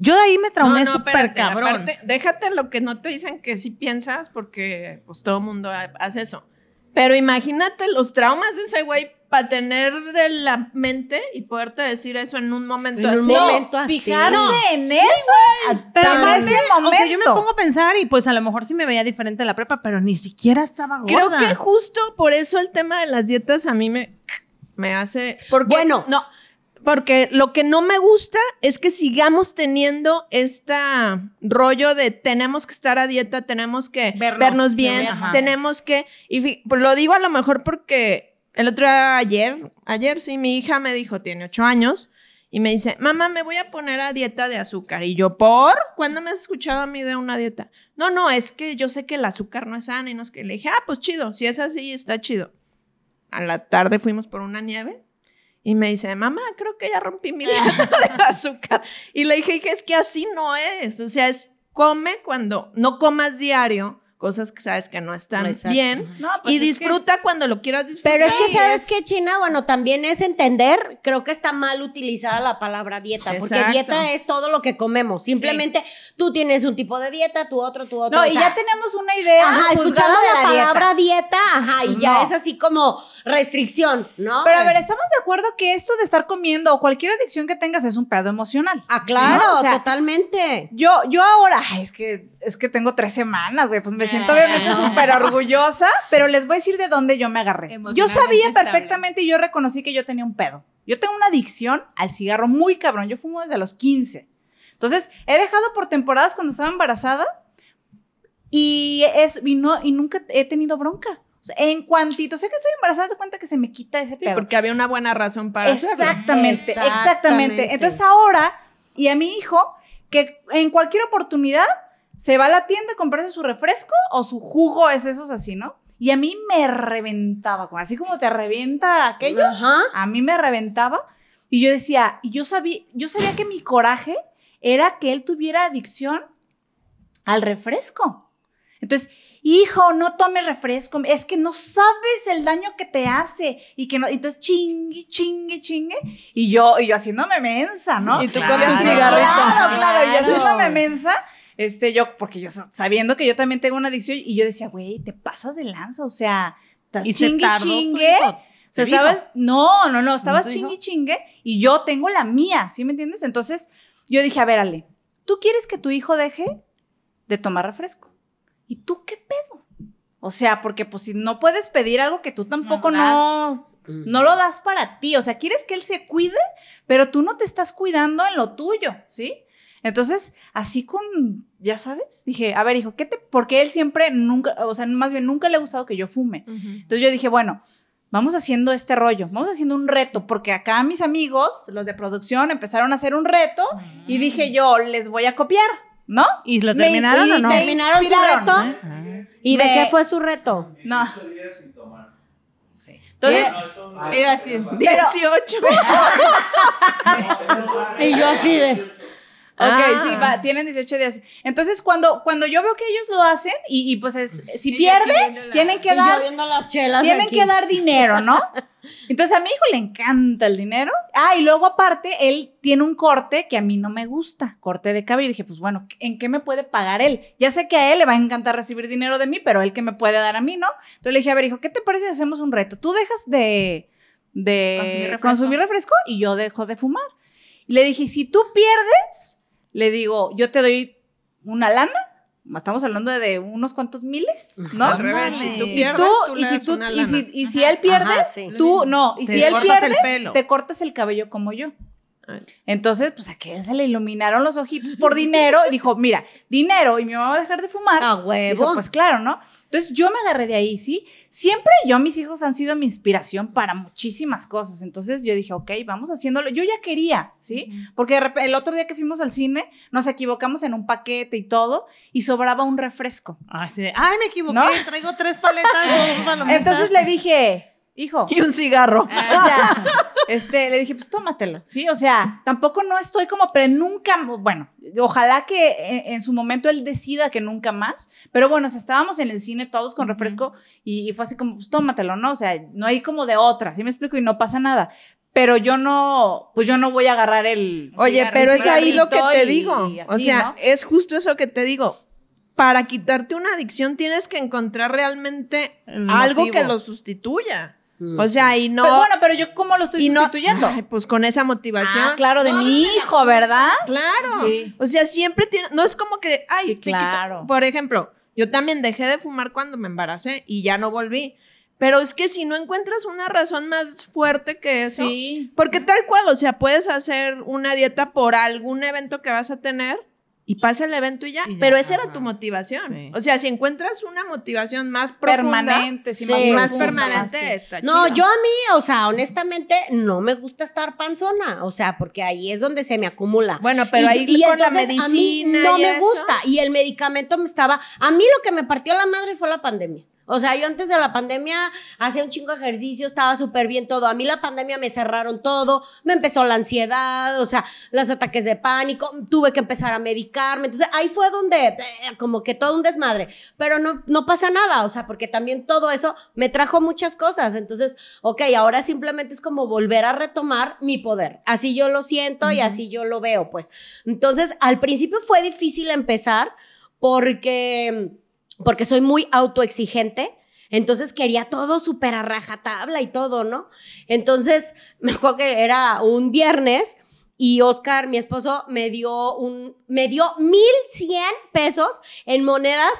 Yo de ahí me traumé súper espérate, cabrón. aparte, déjate lo que no te dicen que sí piensas, porque pues todo mundo ha- hace eso. Pero imagínate los traumas de ese güey para tener en la mente y poderte decir eso en un momento En un así. momento así. Fijarse No. en eso. Pero en ese o sea, yo me momento. pongo a pensar y pues a lo mejor sí me veía diferente en la prepa, pero ni siquiera estaba gorda. Creo que justo por eso el tema de las dietas a mí me, me hace. Porque, Bueno. no. Porque lo que no me gusta es que sigamos teniendo este rollo de tenemos que estar a dieta, tenemos que Vernos, vernos, bien, tenemos que. Y lo digo a lo mejor porque el otro día, ayer, ayer sí, mi hija me dijo, tiene ocho años, y me dice, mamá, me voy a poner a dieta de azúcar. Y yo, ¿por? ¿Cuándo me has escuchado a mí de una dieta? No, no, es que yo sé que el azúcar no es sano y no es que le dije, ah, pues chido, si es así, está chido. A la tarde fuimos por una nieve y me dice, mamá, creo que ya rompí mi dieta de azúcar. Y le dije, "Hija, es que así no es. O sea, es come cuando no comas diario cosas que sabes que no están Exacto. bien No, pues y es que- disfruta cuando lo quieras disfrutar. Pero es que, ¿sabes qué, China? Bueno, también es entender, creo que está mal utilizada la palabra dieta, porque dieta es todo lo que comemos. Simplemente tú tienes un tipo de dieta, tú otro, tú otro. No, y sea, ya tenemos una idea. Ajá, de la, palabra dieta, ajá, y ya es así como restricción, ¿no? Pero a ver, estamos de acuerdo que esto de estar comiendo o cualquier adicción que tengas es un pedo emocional. Ah, claro, ¿no? O sea, totalmente. Yo, yo ahora, es que, es que tengo tres semanas, güey, pues me siento obviamente súper orgullosa, pero les voy a decir de dónde yo me agarré. Yo sabía perfectamente y yo reconocí que yo tenía un pedo. Yo tengo una adicción al cigarro muy cabrón. Yo fumo desde los 15. Entonces, he dejado por temporadas cuando estaba embarazada y, es, y, no- y nunca he tenido bronca. O sea, en cuantito, sé que estoy embarazada, se cuenta que se me quita ese Sí, pedo. porque había una buena razón para hacerlo. Exactamente. exactamente. Entonces ahora, y a mi hijo, que en cualquier oportunidad se va a la tienda a comprarse su refresco o su jugo, es esos así, ¿no? Y a mí me reventaba, como- así como te revienta aquello, Ajá. a mí me reventaba. Y yo decía, y yo sabía, yo sabía que mi coraje era que él tuviera adicción al refresco. Entonces, hijo, no tomes refresco, es que no sabes el daño que te hace y que no, entonces chingue, chingue, chingue y yo, y yo haciéndome mensa, ¿no? Y tú con tu Claro, cigarrito. Claro, claro, y yo Claro. haciéndome mensa, este, yo, porque yo sa- sabiendo que yo también tengo una adicción y yo decía, güey, te pasas de lanza, o sea, estás Y se chingue, chingue. O sea, estabas, no, no, no, estabas dijo? chingue, chingue y yo tengo la mía, ¿sí me entiendes? Entonces, yo dije, a ver, Ale, ¿tú quieres que tu hijo deje de tomar refresco? ¿Y tú qué pedo? O sea, porque pues si no puedes pedir algo que tú tampoco das. no, no lo das para ti. O sea, quieres que él se cuide, pero tú no te estás cuidando en lo tuyo, ¿sí? Entonces, así con, ya sabes, dije, a ver, hijo, ¿qué te, porque él siempre nunca, o sea, más bien nunca le ha gustado que yo fume. Entonces yo dije, bueno, vamos haciendo este rollo, vamos haciendo un reto, porque acá mis amigos, los de producción, empezaron a hacer un reto y dije yo, les voy a copiar, ¿no? ¿Y lo Me- terminaron y o no? ¿Terminaron su reto? ¿Y de qué fue su reto? No. 15 días sin tomar. Sí. Entonces, no- Iba así, 18. Y yo así de- Ah. sí, va, tienen 18 días. Entonces, cuando, cuando yo veo que ellos lo hacen y, y, pues es, si pierde, la- tienen que dar, viendo las chelas tienen aquí. que dar dinero, ¿no? Entonces a mi hijo le encanta el dinero. Ah, y luego aparte, él tiene un corte que a mí no me gusta, corte de cabello. Y dije, pues bueno, ¿en qué me puede pagar él? Ya sé que a él le va a encantar recibir dinero de mí, pero él que me puede dar a mí, ¿no? Entonces le dije, a ver, hijo, ¿qué te parece si hacemos un reto? Tú dejas de, de Consumir refresco. consumir refresco y yo dejo de fumar. Y le dije, si tú pierdes, le digo, yo te doy una lana. Estamos hablando de unos cuantos miles, ¿no? Al revés, si tú Y pierdes, tú, y si tú, una y si, y si él pierde, Ajá, sí. tú no. Y Te si él cortas pierde, el pelo. te cortas el cabello como yo. Entonces, pues a que se le iluminaron los ojitos por dinero y dijo, mira, dinero y mi mamá va a dejar de fumar. A huevo. Dijo, pues claro, ¿no? Entonces yo me agarré de ahí, ¿sí? Siempre yo, mis hijos han sido mi inspiración para muchísimas cosas. Entonces yo dije, ok, vamos haciéndolo. Yo ya quería, ¿sí? Porque de repente, el otro día que fuimos al cine, nos equivocamos en un paquete y todo, y sobraba un refresco. Ay, sí. Ay, me equivoqué, ¿No? traigo tres paletas. Entonces le dije, hijo, Y un cigarro. o sea, este, le dije, pues tómatelo, ¿sí? O sea, tampoco no estoy como, pero nunca, bueno, ojalá que en, en su momento él decida que nunca más, pero bueno, o sea, estábamos en el cine todos con refresco y, y fue así como, pues tómatelo, ¿no? O sea, no hay como de otra, ¿sí me explico? Y no pasa nada. Pero yo no, pues yo no voy a agarrar el... Oye, cigarro- pero es ahí lo que te y- digo. y o sea, ¿no? es justo eso que te digo. Para quitarte una adicción tienes que encontrar realmente El algo motivo. que lo sustituya. O sea, y no. Pero bueno, pero yo cómo lo estoy y no sustituyendo. Ay, pues con esa motivación. ah, claro, de mi hijo, ¿verdad? Claro. Sí. O sea, siempre tiene. No es como que. Ay, Sí, claro. Por ejemplo, yo también dejé de fumar cuando me embaracé y ya no volví. Pero es que si no encuentras una razón más fuerte que eso. Sí. Porque tal cual, o sea, puedes hacer una dieta por algún evento que vas a tener y pasa el evento y ya. Y ya, pero esa era tu motivación. Sí. O sea, si encuentras una motivación más profunda, Permanente, sí, Sí, y más permanente, sí. está No, chido. yo a mí, o sea, honestamente, no me gusta estar panzona, o sea, porque ahí es donde se me acumula. Bueno, pero ahí con la entonces, a mí medicina no y me eso. gusta y el medicamento me estaba, a mí lo que me partió la madre fue la pandemia. O sea, yo antes de la pandemia hacía un chingo de ejercicio, estaba súper bien todo. A mí la pandemia me cerraron todo, me empezó la ansiedad, o sea, los ataques de pánico, tuve que empezar a medicarme. Entonces ahí fue donde, eh, como que todo un desmadre. Pero no, no pasa nada, o sea, porque también todo eso me trajo muchas cosas. Entonces, ok, ahora simplemente es como volver a retomar mi poder. Así yo lo siento y así yo lo veo, pues. Entonces, al principio fue difícil empezar porque porque soy muy autoexigente. Entonces quería todo súper a rajatabla y todo, ¿no? Entonces me acuerdo que era un viernes y Oscar, mi esposo, me dio un, me dio mil cien pesos en monedas.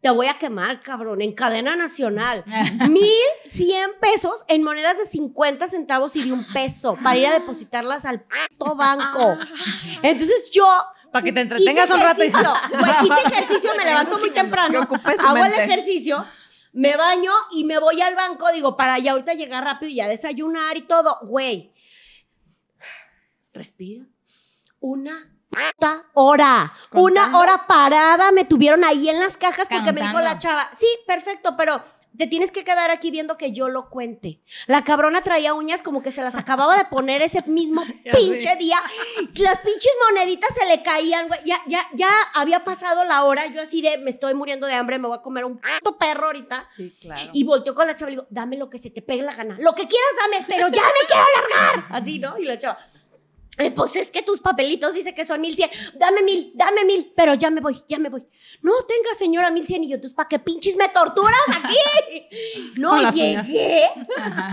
Te voy a quemar, cabrón, en cadena nacional. Mil cien pesos en monedas de 50 centavos y de un peso para ir a depositarlas al puto banco. Entonces yo Para que te entretengas hice un rato y ejercicio. Güey, hice ejercicio, me levanto muy temprano, hago el ejercicio, me baño y me voy al banco, digo, para ya ahorita llegar rápido y ya desayunar y todo. Güey, respira. Una puta hora. Una hora parada me tuvieron ahí en las cajas porque me dijo la chava, sí, perfecto, pero te tienes que quedar aquí viendo que yo lo cuente. La cabrona traía uñas como que se las acababa de poner ese mismo pinche día. Las pinches moneditas se le caían, güey. Ya, ya, ya había pasado la hora. Yo así de, me estoy muriendo de hambre, me voy a comer un puto perro ahorita. Sí, claro. Y volteó con la chava y le digo, dame lo que se te pegue la gana. Lo que quieras, dame, pero ya me quiero largar. Así, ¿no? Y la chava, "Eh, pues es que tus papelitos dice que son mil cien. Dame mil, dame mil, pero ya me voy, ya me voy. No, tenga, señora, mil cien. Y yo, ¿para qué pinches me torturas aquí? No, llegué.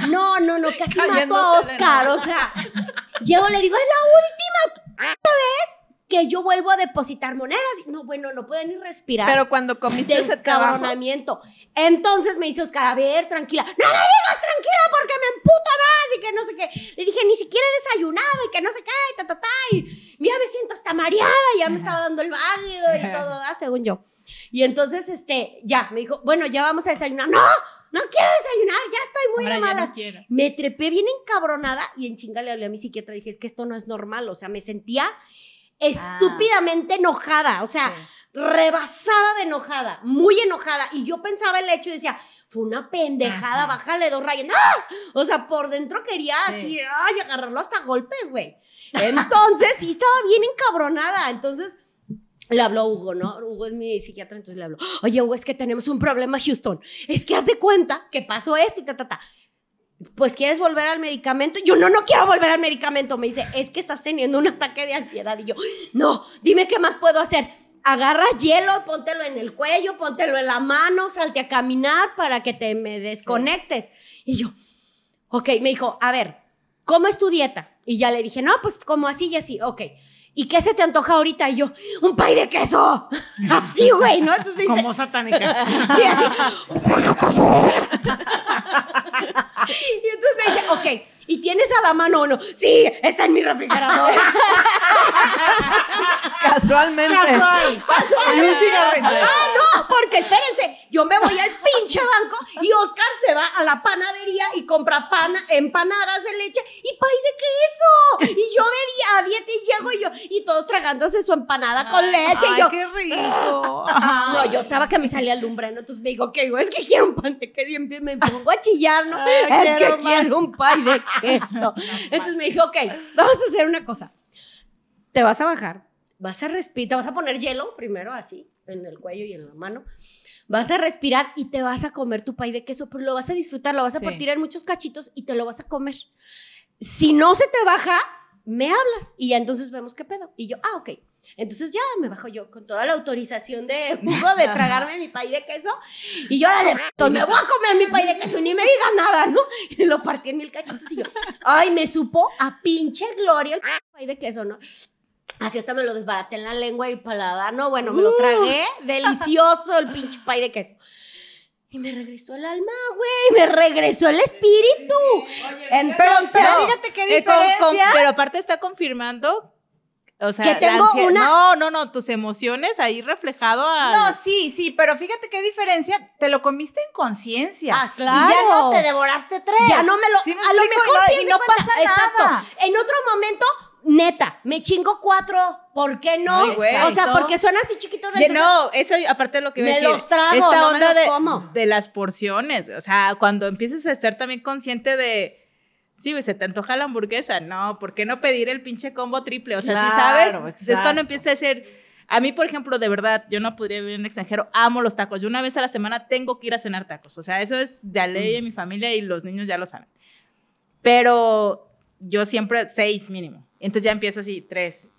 No, no, no, casi mato a Cayéndose Oscar. O sea, llego, le digo, es la última vez que yo vuelvo a depositar monedas. No, bueno, no pueden ni respirar. Pero cuando comiste ese trabajo, cabronamiento. Entonces me dice Oscar, a ver, tranquila. No me digas tranquila porque me emputa más y que no sé qué. Le dije, ni siquiera he desayunado y que no sé qué, y ta, ta, ta. Y ya me siento hasta mareada, ya me estaba dando el válido y todo, según yo. Y entonces, este, ya, me dijo, bueno, ya vamos a desayunar. No, no quiero desayunar, ya estoy muy Ahora de no malas. quiero. me trepé bien encabronada y en chinga le hablé a mi psiquiatra. Dije, es que esto no es normal. O sea, me sentía estúpidamente enojada. O sea, rebasada de enojada, muy enojada. Y yo pensaba el hecho y decía, fue una pendejada, bájale dos rayas. ¡Ah! O sea, por dentro quería así, ay, agarrarlo hasta golpes, güey. Entonces, sí estaba bien encabronada. Entonces, le habló Hugo, ¿no? Hugo es mi psiquiatra, entonces le habló. Oye, Hugo, es que tenemos un problema, Houston. Es que haz de cuenta que pasó esto y ta, ta, ta. Pues quieres volver al medicamento. Yo no, no quiero volver al medicamento. Me dice, es que estás teniendo un ataque de ansiedad. Y yo, no, dime qué más puedo hacer. Agarra hielo, póntelo en el cuello, póntelo en la mano, salte a caminar para que te me desconectes. Y yo, ok, me dijo, a ver, ¿cómo es tu dieta? Y ya le dije, no, pues como así y así, ok. ¿Y qué se te antoja ahorita? Y yo, un pay de queso. Así, güey, ¿no? Entonces me dice, Como satánica. Sí, así. Y entonces me dice, ok, ¿y tienes a la mano uno? Sí, está en mi refrigerador. casualmente. Casual. Casual. Un cigarrito. Ah, no, porque espérense, yo me voy al pinche banco y Oscar se va a la panadería y compra pana, empanadas de leche y país de queso. Y yo de día a dieta y llego y yo, y todos tragándose su empanada con leche. y Ay, yo, qué rico. no, yo estaba que me salía el. Entonces me digo, ¿qué? Es que quiero un pan de queso y me pongo a chillar, ¿no? Ay, es que quiero un pay de queso. Entonces me dijo, ok, vamos a hacer una cosa. Te vas a bajar, vas a respirar, te vas a poner hielo primero así, en el cuello y en la mano. Vas a respirar y te vas a comer tu pay de queso, pero lo vas a disfrutar, lo vas a Sí. partir en muchos cachitos y te lo vas a comer. Si no se te baja, me hablas y ya entonces vemos qué pedo. Y yo, ah, ok. Entonces ya me bajo yo con toda la autorización de Hugo de tragarme mi pay de queso. Y yo, dale, me voy a comer mi pay de queso y ni me digan nada, ¿no? Y lo partí en mil cachitos y yo, ay, me supo a pinche gloria el pay de queso, ¿no? Así hasta me lo desbaraté en la lengua y paladar. No, bueno, me lo tragué. Delicioso el pinche pay de queso. Y me regresó el alma, güey. Me regresó el espíritu. Entonces, Pero fíjate qué Eh, con- con- diferencia. pero aparte está confirmando. O sea, Que tengo ansia- una- No, no, no, tus emociones ahí reflejado a. No, sí, sí, pero fíjate qué diferencia. Te lo comiste en conciencia. Ah, claro. Y ya no te devoraste tres. Ya no me lo. ¿Sí me a lo mejor Y no- sí y no pasa Exacto. nada. En otro momento, neta, me chingo cuatro. ¿Por qué no? Güey. o sea, porque son así chiquitos. Ya, entonces- no, eso aparte de lo que iba a Me decir. los trago, esta no me onda de, de las porciones. O sea, cuando empieces a ser también consciente de. Sí, se te antoja la hamburguesa. No, ¿por qué no pedir el pinche combo triple? O sea, si Claro, sabes, es exacto. cuando empieza a ser. A mí, por ejemplo, de verdad, yo no podría vivir en extranjero, amo los tacos. Yo una vez a la semana tengo que ir a cenar tacos. O sea, eso es de ley en mi familia y los niños ya lo saben. Pero yo siempre seis mínimo. Entonces ya empiezo así, tres.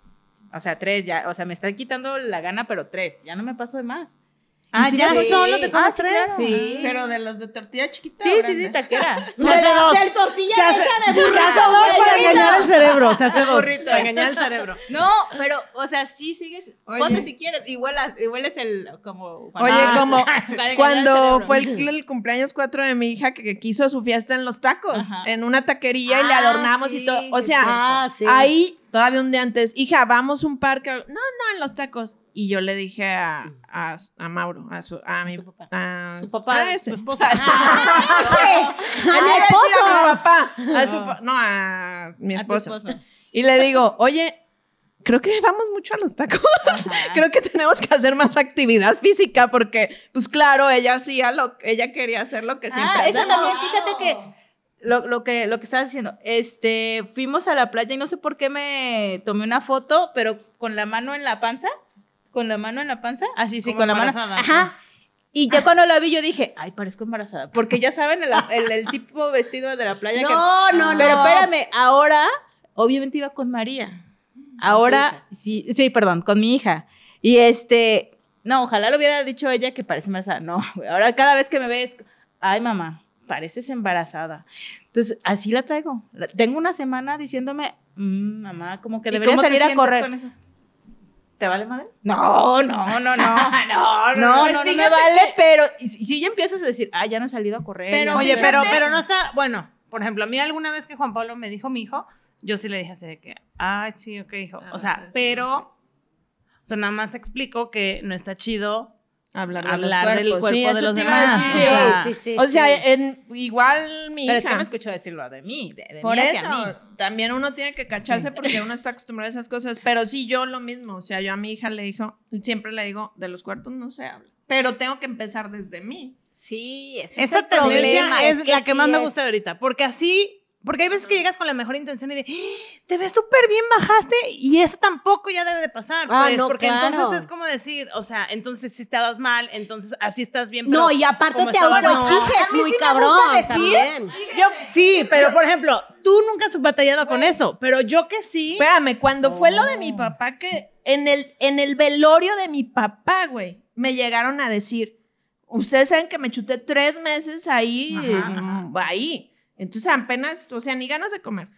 O sea, tres ya. O sea, me están quitando la gana, pero tres. Ya no me paso de más. Ah, sí ya me- solo te Ah, comes sí, tres. claro. Sí. Pero de los de tortilla chiquita. Sí, sí, sí, taquera. De Se del tortilla Se de hace- esa de se burrito. hace dos güey, para engañar al cerebro. Se hace dos. Burrito. Para engañar al cerebro. No, pero, o sea, sí sigues. Oye. Ponte si quieres. Igual, as- igual es el. Como. Oye, Ah. como cuando fue el, el cumpleaños 4 de mi hija que, que quiso su fiesta en los tacos, Ajá. en una taquería y le Ah, adornamos sí, y todo. O sí, sea, Ah, sí. ahí todavía un día antes, hija, vamos a un parque. No, no, en los tacos. Y yo le dije a, a, a Mauro, a su, a mi su papá. a- Su papá, a ese. su esposa. A mi A mi esposo. papá, a su no, a mi A esposo. esposo. Y le digo, oye, creo que vamos mucho a los tacos. creo que tenemos que hacer más actividad física porque, pues claro, ella hacía lo ella quería hacer lo que siempre Ah, eso también, fíjate que. Lo, lo que lo que estabas diciendo, este, fuimos a la playa y no sé por qué me tomé una foto, pero con la mano en la panza, con la mano en la panza, así sí, con la mano, ajá. Y ya cuando la vi yo dije, ay, parezco embarazada, porque ya saben el, el- el tipo vestido de la playa que No, no, no. Pero espérame, ahora, obviamente iba con María. Ahora, sí, sí, perdón, con mi hija. Y este, no, ojalá lo hubiera dicho ella que parece embarazada. No, ahora cada vez que me ves, ay, mamá, pareces embarazada. Entonces, así la traigo. La- Tengo una semana diciéndome, "Mm, mamá, como que ¿Y debería cómo te salir a correr. con eso? ¿Te vale madre? No, no, no, no. no, no, no, Pues no, me fíjate vale, que- pero si si ya empiezas a decir, ah, ya no he salido a correr. Pero no Oye, sé- pero, fíjate- pero no está, bueno, por ejemplo, a mí alguna vez que Juan Pablo me dijo mi hijo, yo sí le dije así de que, ay, sí, ok, hijo. Ah, O sea, sí, sí. pero, o sea, nada más te explico que no está chido Hablar, Hablar de del los cuerpos. cuerpo Sí, de los demás, decir. o sea, sí, sí, O sea, sí. en, igual mi Pero hija. es que me escuchó decirlo de mí, de, de Por mí hacia eso, mí. también uno tiene que cacharse porque uno está acostumbrado a esas cosas. Pero sí, yo lo mismo. O sea, yo a mi hija le dijo, siempre le digo, de los cuerpos no se habla. Pero tengo que empezar desde mí. Sí, ese es el problema. tendencia es, es que la que sí más me gusta ahorita, porque así, porque hay veces que llegas con la mejor intención y de, "Ah, te ves súper bien, bajaste, y eso tampoco ya debe de pasar, Ah, pues, no, porque claro. entonces es como decir, o sea, entonces si estabas mal, entonces así estás bien. No, y aparte te no. autoexiges muy sí me cabrón gusta decir-. Yo sí, pero por ejemplo, tú nunca has batallado con eso, pero yo que sí. Espérame, cuando fue lo de mi papá, que en el, en el velorio de mi papá, güey, me llegaron a decir, ustedes saben que me chuté tres meses ahí, Ajá, ahí. Entonces apenas, o sea, ni ganas de comer.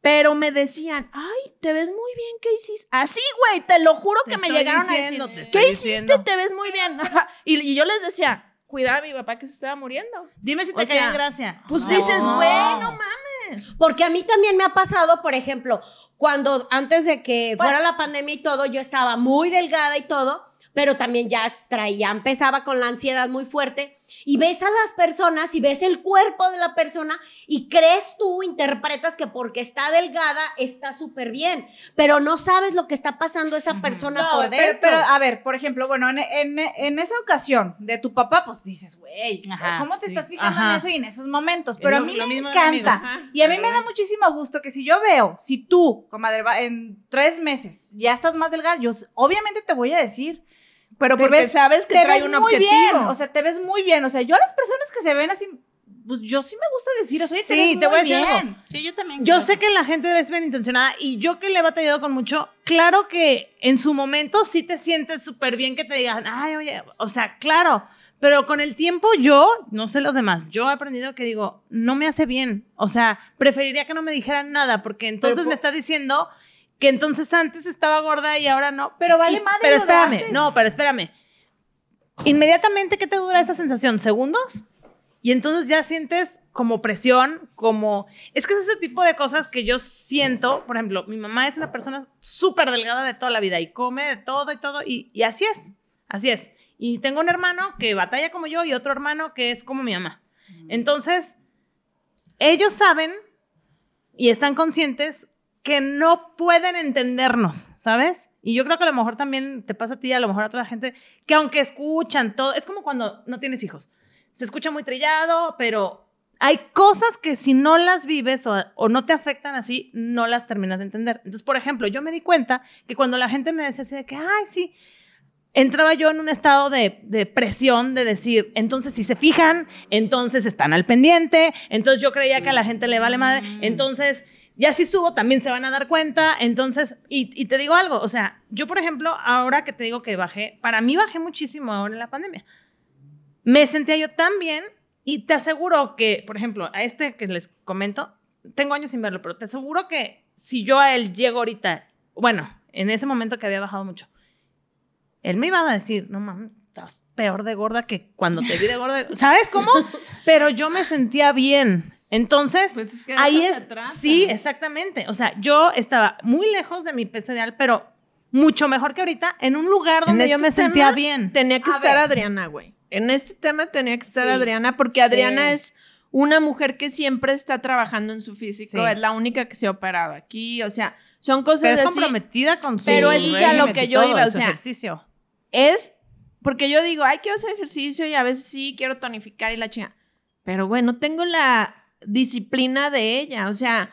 Pero me decían, ay, te ves muy bien, ¿qué hiciste? Así, güey, te lo juro Te que me llegaron diciendo, a decir, ¿qué hiciste? diciendo". Te ves muy bien. Y, y yo les decía, cuidar a mi papá que se estaba muriendo. Dime si te en gracia. Pues No. dices, güey, no mames. Porque a mí también me ha pasado, por ejemplo, cuando antes de que fuera la pandemia y todo, yo estaba muy delgada y todo, pero también ya traía, empezaba con la ansiedad muy fuerte. Y ves a las personas y ves el cuerpo de la persona y crees tú, interpretas que porque está delgada está súper bien, pero no sabes lo que está pasando esa persona por pero, dentro. pero, a ver, por ejemplo, bueno, en, en- en esa ocasión de tu papá, pues dices, güey, ¿cómo te sí. estás fijando Ajá. en eso y en esos momentos? Pero a mí me encanta. Ajá, Y a mí me da muchísimo gusto que si yo veo, si tú, comadre, va- en tres meses ya estás más delgada, yo obviamente te voy a decir. Pero Te porque ves- sabes que te trae ves un muy objetivo. bien, o sea, te ves muy bien. O sea, yo a las personas que se ven así, pues yo sí me gusta decir eso. Oye, te Sí, ves te muy voy a decir algo. bien. Sí, yo también. Yo creo sé que la gente es bien intencionada y yo que le he batallado con mucho, claro que en su momento sí te sientes súper bien que te digan, ay, oye, o sea, claro, pero con el tiempo yo, no sé los demás, yo he aprendido que digo, no me hace bien, o sea, preferiría que no me dijeran nada porque entonces Pero, me está diciendo que entonces antes estaba gorda y ahora no. Pero vale Y- madre Pero lo de espérame, antes. no, pero espérame. Inmediatamente, ¿qué te dura esa sensación? ¿Segundos? Y entonces ya sientes como presión, como... Es que es ese tipo de cosas que yo siento. Por ejemplo, mi mamá es una persona súper delgada de toda la vida y come de todo y todo. Y, y así es, así es. Y tengo un hermano que batalla como yo y otro hermano que es como mi mamá. Entonces, ellos saben y están conscientes que no pueden entendernos, ¿sabes? Y yo creo que a lo mejor también te pasa a ti, a lo mejor a otra gente, que aunque escuchan todo, es como cuando no tienes hijos. Se escucha muy trillado, pero hay cosas que si no las vives o, o no te afectan así, no las terminas de entender. Entonces, por ejemplo, yo me di cuenta que cuando la gente me decía así de que, ay, sí, entraba yo en un estado de, de presión de decir, entonces si se fijan, entonces están al pendiente, entonces yo creía que a la gente le vale madre, entonces ya si subo también se van a dar cuenta, entonces, y, y te digo algo, o sea, yo por ejemplo, ahora que te digo que bajé, para mí bajé muchísimo ahora en la pandemia, me sentía yo tan bien y te aseguro que, por ejemplo, a este que les comento, tengo años sin verlo, pero te aseguro que si yo a él llego ahorita, bueno, en ese momento que había bajado mucho, él me iba a decir, no mames, estás peor de gorda que cuando te vi de gorda. ¿Sabes cómo? Pero yo me sentía bien. Entonces, Pues es que ahí eso es. se trata. Sí, exactamente. O sea, yo estaba muy lejos de mi peso ideal, pero mucho mejor que ahorita, en un lugar donde En yo este me sentía bien. Tenía que A estar ver. Adriana, güey. En este tema tenía que estar Sí, Adriana, porque sí. Adriana es una mujer que siempre está trabajando en su físico. Sí. Es la única que se ha operado aquí. O sea, son cosas Pero es así. comprometida con su Pero eso es a lo que y yo todo, iba, o sea, ejercicio. Es porque yo digo, ay, quiero hacer ejercicio y a veces sí quiero tonificar y la chinga. Pero, güey, no tengo la disciplina de ella. O sea,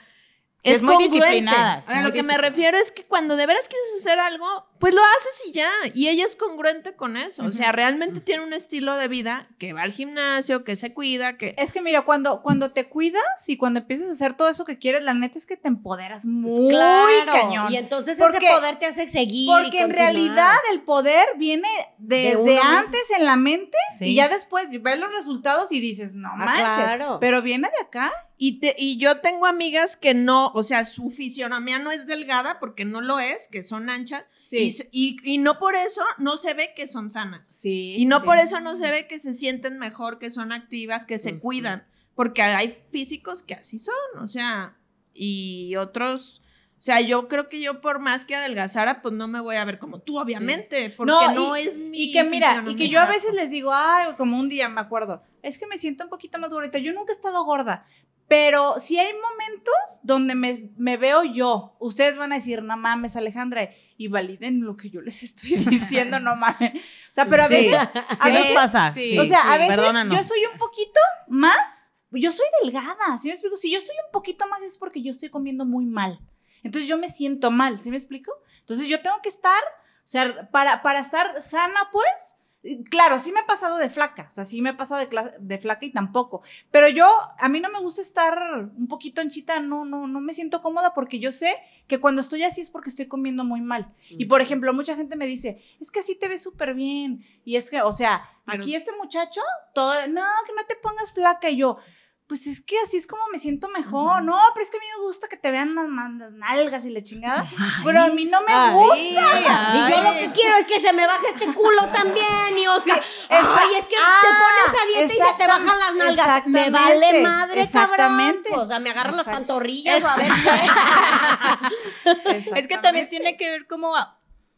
es, es muy congruente. disciplinada, A lo que me refiero es que cuando de veras quieres hacer algo, pues lo haces y ya. Y ella es congruente con eso. O sea, realmente tiene un estilo de vida que va al gimnasio, que se cuida, que. Es que mira, cuando, cuando te cuidas y cuando empiezas a hacer todo eso que quieres, la neta es que te empoderas muy Claro, cañón. Y entonces Porque- ese poder te hace seguir. y Porque en realidad el poder viene desde mismo. antes en la mente Sí. y ya después ves los resultados y dices, no Ah, manches. claro. Pero viene de acá. Y, te- y yo tengo amigas que no, o sea, su fisionomía no es delgada porque no lo es, que son anchas. Sí. Y y, y no por eso no se ve que son sanas. Sí. Y no sí. por eso no se ve que se sienten mejor, que son activas, que se cuidan. Porque hay físicos que así son, o sea, y otros. O sea, yo creo que yo por más que adelgazara, pues no me voy a ver como tú, obviamente, porque no, y- es mi Y que mira, y que yo a veces les digo, ay, como un día me acuerdo, es que me siento un poquito más gordita. Yo nunca he estado gorda, pero sí hay momentos donde me, me veo yo. Ustedes van a decir, no mames, Alejandra, y validen lo que yo les estoy diciendo, no mames. O sea, pero a Sí, veces, a sí nos veces, pasa. sí. sí, o sea, a sí, veces perdónanos. yo soy un poquito más, yo soy delgada, ¿sí me explico? Si yo estoy un poquito más es porque yo estoy comiendo muy mal. Entonces yo me siento mal, ¿sí me explico? Entonces yo tengo que estar, o sea, para, para estar sana, pues, claro, sí me he pasado de flaca, o sea, sí me he pasado de, flaca y tampoco, pero yo, a mí no me gusta estar un poquito anchita, no, no, no me siento cómoda porque yo sé que cuando estoy así es porque estoy comiendo muy mal. Y por ejemplo, mucha gente me dice, es que así te ves súper bien. Y es que, o sea, Pero- aquí este muchacho, todo, no, que no te pongas flaca. Y yo, pues es que así es como me siento mejor. No, pero es que a mí me gusta que te vean las, las nalgas y la chingada. Pero a mí no me Ay, gusta. Y yo lo que quiero es que se me baje este culo también. Y Oscar, esa- ay, es que ah, te pones a dieta y se te bajan las nalgas. Me vale madre, cabrón. exactamente. Pues, o sea, me agarran las pantorrillas. A ver, Es que también tiene que ver cómo,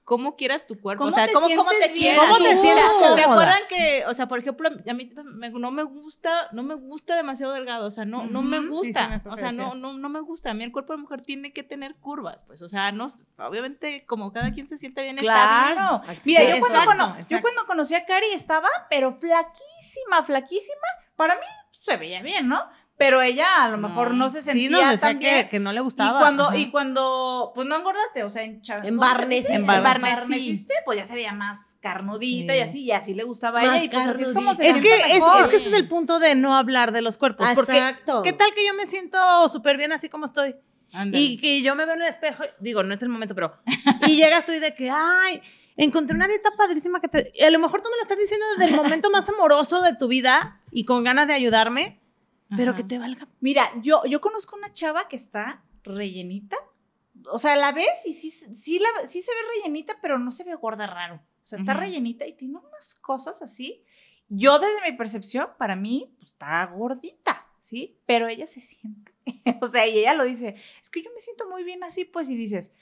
cómo quieras tu cuerpo. ¿Cómo o sea, te cómo, cómo te sientes. ¿Cómo te O sea, sientes ¿Se acuerdan que, o sea, por ejemplo, a mí me- no me gusta, no me gusta demasiado delgado, o sea, no, no me Ujú, sí, sí gusta, me o sea, no, no, no me gusta. A mí el cuerpo de mujer tiene que tener curvas, pues, o sea, no, obviamente como cada quien se siente bien, está bien. Claro. Mira, Sí, yo, cuando exacto, cono- yo cuando conocí a Cari estaba, pero flaquísima, flaquísima. Para mí se veía bien, ¿no? Pero ella a lo mejor no, se Sí, sentía decía tan bien. que, que no le Y gustaba. cuando, Ajá. y cuando, pues no engordaste, o sea, en cha- En ¿cómo se barnecí. dice? En En bar- barneciste, pues ya se veía más carnudita Sí. y así, y así le gustaba a ella, y pues así es como se Es que, es, mejor. es que ese es el punto de no hablar de los cuerpos. Porque, Exacto. ¿qué tal que yo me siento súper bien así como estoy? Y que yo me veo en el espejo, digo, no es el momento, pero. Y llegas tú y de que, ay, encontré una dieta padrísima que te. y a lo mejor tú me lo estás diciendo desde el momento más amoroso de tu vida y con ganas de ayudarme, pero Ajá. que te valga. Mira, yo, yo conozco una chava que está rellenita. O sea, la ves y sí, sí, la, sí se ve rellenita, pero no se ve gorda raro. O sea, está Ujú. rellenita y tiene unas cosas así. Yo, desde mi percepción, para mí, pues está gordita, ¿sí? Pero ella se siente. o sea, y ella lo dice, es que yo me siento muy bien así, pues, y dices,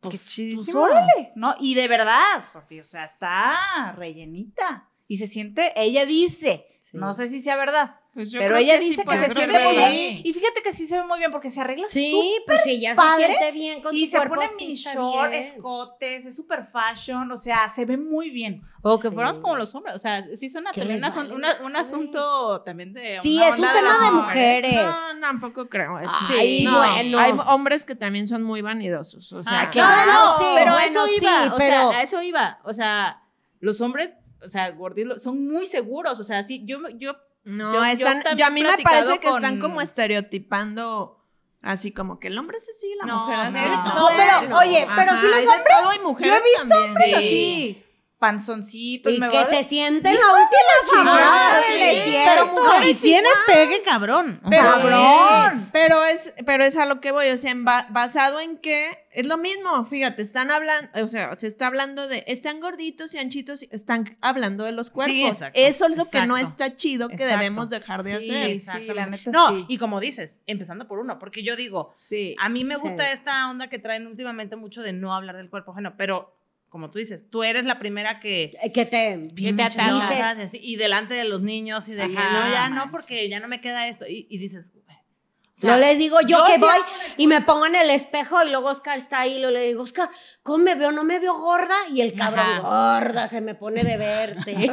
pues, pues órale, ¿no? Y de verdad, Sofía, o sea, está rellenita. Y se siente, ella dice, Sí. no sé si sea verdad, Pues yo pero creo ella dice que se siente muy bien. Y fíjate que sí se ve muy bien porque se arregla Sí, súper pues ella padre, se siente bien con y su se cuerpo, pone sí mini está short, escotes, es súper fashion, o sea, se ve muy bien. O que Sí. fuéramos como los hombres, o sea, sí suena ¿Qué también asun- vale una- un asunto también de... Sí, una es un tema de mujeres. No, tampoco creo eso. Ay, No, bueno. Hay hombres que también son muy vanidosos. O sea, Ah, que- claro, sí, pero bueno, eso iba, sí, o pero- sea, a eso iba, o sea, los hombres, o sea, gordilos, son muy seguros, o sea, sí, yo, yo, No, Yo- están, yo a mí me parece que están como estereotipando así como que el hombre es así, la No, mujer así. no, No, pero, oye, pero si los hombres, yo he visto también. hombres Sí. así, panzoncitos, Y me que voy a- se sienten la última sí, del pero desierto. mujeres y tiene pegue cabrón. Pero, ¡Cabrón! pero es, pero es a lo que voy, o sea, en ba- basado en que es lo mismo, fíjate, están hablando, o sea, se está hablando de, están gorditos y anchitos, y están hablando de los cuerpos. exacto, Eso es lo que no está chido que exacto. debemos dejar de Sí, hacer. sí, la neta no, sí. y como dices, empezando por uno, porque yo digo, Sí. a mí me Sí. gusta esta onda que traen últimamente mucho de no hablar del cuerpo ajeno, pero como tú dices, tú eres la primera que Eh, Que te así, y delante de los niños y de que no, ya no, porque ya no me queda esto y, y dices, o sea, no les digo yo, yo que voy y me pongo en el espejo y luego Oscar está ahí y luego le digo, Oscar, ¿cómo me veo? ¿No me veo gorda? Y el cabrón, gorda, se me pone de verte.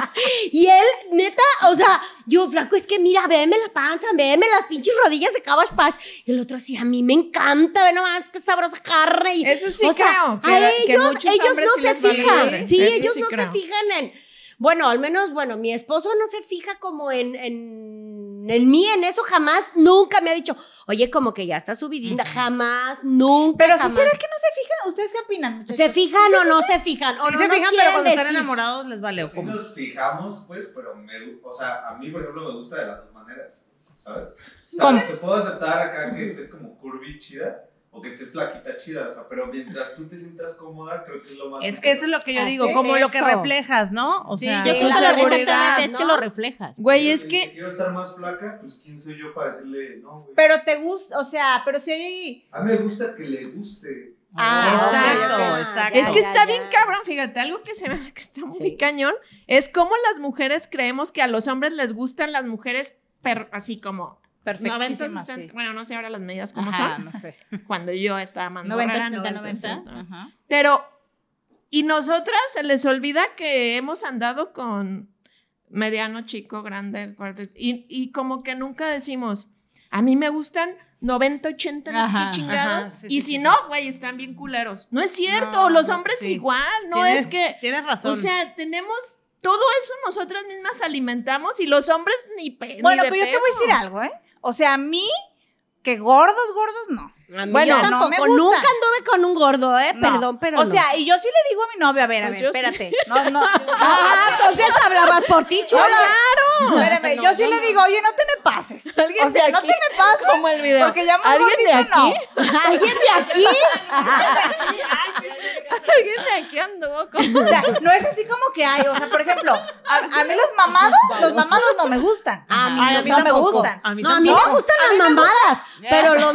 y él, neta, o sea, yo, flaco, es que mira, véeme la panza, véeme las pinches rodillas de Cabbage Patch. Y el otro así, a mí me encanta, ve nomás qué sabrosa carne. Y, Eso sí o sea, creo, que- a ellos, ellos no sí se fijan. Sí, Eso ellos sí no se fijan en... Bueno, al menos, bueno, mi esposo no se fija como en, en, en mí, en eso jamás, nunca me ha dicho, oye, como que ya está subidita, jamás, nunca. Pero si jamás. será que no se fijan, ¿ustedes qué opinan? muchachos? ¿Se fijan o no se fijan? O sí no se nos fijan, pero quieren cuando están decir. enamorados les vale. ¿o Sí nos fijamos, pues, pero me, o sea, a mí, por ejemplo, me gusta de las dos maneras, ¿sabes? O sea, ¿Cómo? te puedo aceptar acá que estés como curvy chida, o que estés flaquita chida, o sea, pero mientras tú te sientas cómoda, creo que es lo más Es que eso es lo que yo Así digo, es como lo que reflejas, ¿no? O Sí, sea, yo Sí, creo la que seguridad, es que ¿no? lo reflejas. Güey, Pero es si que quiero estar más flaca, pues quién soy yo para decirle, no, güey. Pero te gusta, o sea, pero si hay. A mí me gusta que le guste. Ah, exacto, ok, ok. exacto. Es que Ya, está ya. bien cabrón, fíjate, algo que se me hace que está muy Sí. cañón es cómo las mujeres creemos que a los hombres les gustan las mujeres per- así como 90, Perfectísima, 60, sí. bueno, no sé ahora las medidas cómo Ajá, son, No sé. cuando yo estaba más 90, morra, 60, 90, 90. 60. Ajá. Pero, y nosotras se les olvida que hemos andado con mediano, chico, grande, y, y como que nunca decimos, a mí me gustan 90, 80, no sé Ajá, qué chingados, ajá, sí, y sí, si sí, no, güey, están bien culeros. No es cierto, No, los hombres sí. igual, no tienes- es que... Tienes razón. O sea, tenemos todo eso nosotras mismas alimentamos y los hombres ni pe Bueno, ni de pero yo te voy a decir pedo. algo, ¿eh? O sea, a mí, que gordos, gordos, no. A mí Bueno, yo no tampoco, me gusta. nunca anduve con un gordo, ¿eh? No. Perdón, pero O no. sea, y yo sí le digo a mi novio, a ver, a Pues ver, sí. espérate. No, no. Ah, entonces hablabas por ti, chula. Espérame, No, yo sí no, le no. digo, oye, no te me pases. Alguien O sea, de no aquí, te me pases. Como el video. Porque ya más ¿Alguien de aquí? no. ¿Alguien de aquí? Alguien de aquí anduvo con... O sea, no es así como que hay, o sea, por ejemplo, a, a mí los mamados, los mamados no me gustan. A mí no, a mí no me tampoco. gustan. A mí no, a mí me tampoco. gustan las mamadas, pero los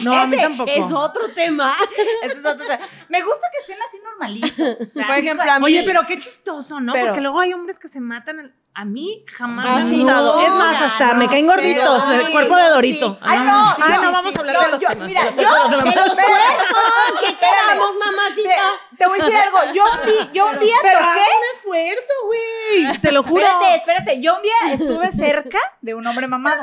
No, a mí ese tampoco. es otro tema. Ese es otro tema. Me gusta que estén así normalitos. o sea, Por ejemplo, Oye, pero qué chistoso, ¿no? Pero- Porque luego hay hombres que se matan. el- A mí jamás Ah, me ha sí, gustado. no, es más, hasta no, me caen gorditos. el cuerpo de Dorito. Ay, no, Ah, sí, no, vamos a hablar de los yo- temas. mira, de los yo- de los cuerpos, ¿qué quedamos, mamacita? Te, te voy a decir algo. Yo un día, yo un día Pero toqué. un esfuerzo, güey. Te lo juro. Espérate, espérate. Yo un día estuve cerca de un hombre mamado.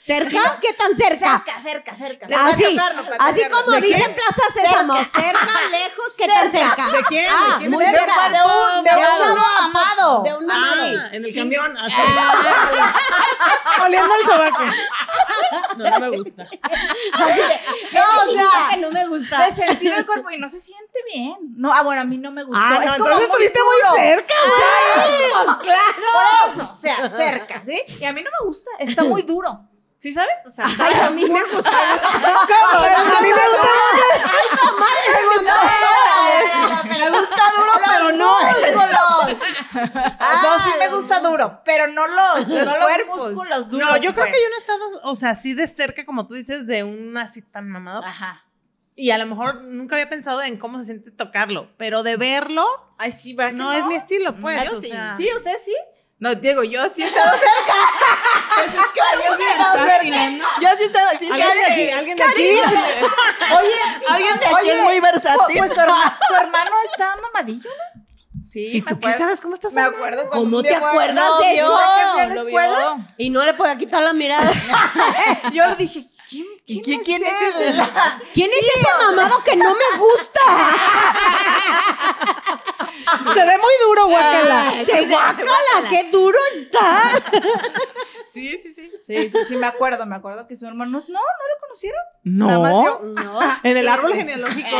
¿Cerca? ¿Qué tan cerca? Cerca, cerca, cerca. Así, platicarlo. así como ¿De dice quién? Plaza Sésamo, cerca, lejos, ¿qué tan cerca? ¿De quién? Ah, ¿De quién? muy Cerca cerca. de un, de De un chavo mamado. De un. Ah, en el camión. Así. Oliendo el sobaco. No, no me gusta. Así de, No, o "Ese sea, que no me gusta. De sentir el cuerpo y no se siente bien. No, ah, bueno, a mí no me gustó. Ah, no, es como entonces muy estuviste duro. muy cerca, Sí, pues claro. Por eso, o sea, cerca, ¿sí? Y a mí no me gusta, está muy duro. ¿Sí sabes? O sea, Ay, a mí me gusta. ¿Cómo? A mí me gusta. Me gusta duro, pero no. No, sí me gusta duro, pero no los, no los cuerpos. músculos duros. No, yo creo pues. que yo no he estado, o sea, así de cerca, como tú dices, de un así tan mamado. Ajá. Y a lo mejor nunca había pensado en cómo se siente tocarlo, pero de verlo, Ay, sí, ¿verdad que no, es mi estilo, pues. Ah, yo o sí. sea. Sí, ¿usted sí? No, Diego, yo sí he estado cerca. Pues es que yo sí he estado cerca. Yo sí he estado, sí, Alguien de aquí, alguien de aquí. Oye, alguien de aquí es muy versátil. Pues tu, herma- tu hermano está mamadillo, ¿no? Sí, ¿Y me tú qué acuerdo. sabes cómo estás Me acuerdo cuando ¿Cómo te acuerdas de vio eso? que fui a la Lo escuela. Y no le podía quitar la mirada. Yo le dije, ¿quién, quién, es, quién es él? ese? ¿Quién es ese mamado que no me gusta? Se ve muy duro, guacala. Se guácala, qué duro está. Sí, sí, sí. Sí, sí, sí, me acuerdo, me acuerdo que su hermano, no, no lo conocieron. No. Nada más yo. No. En el árbol genealógico.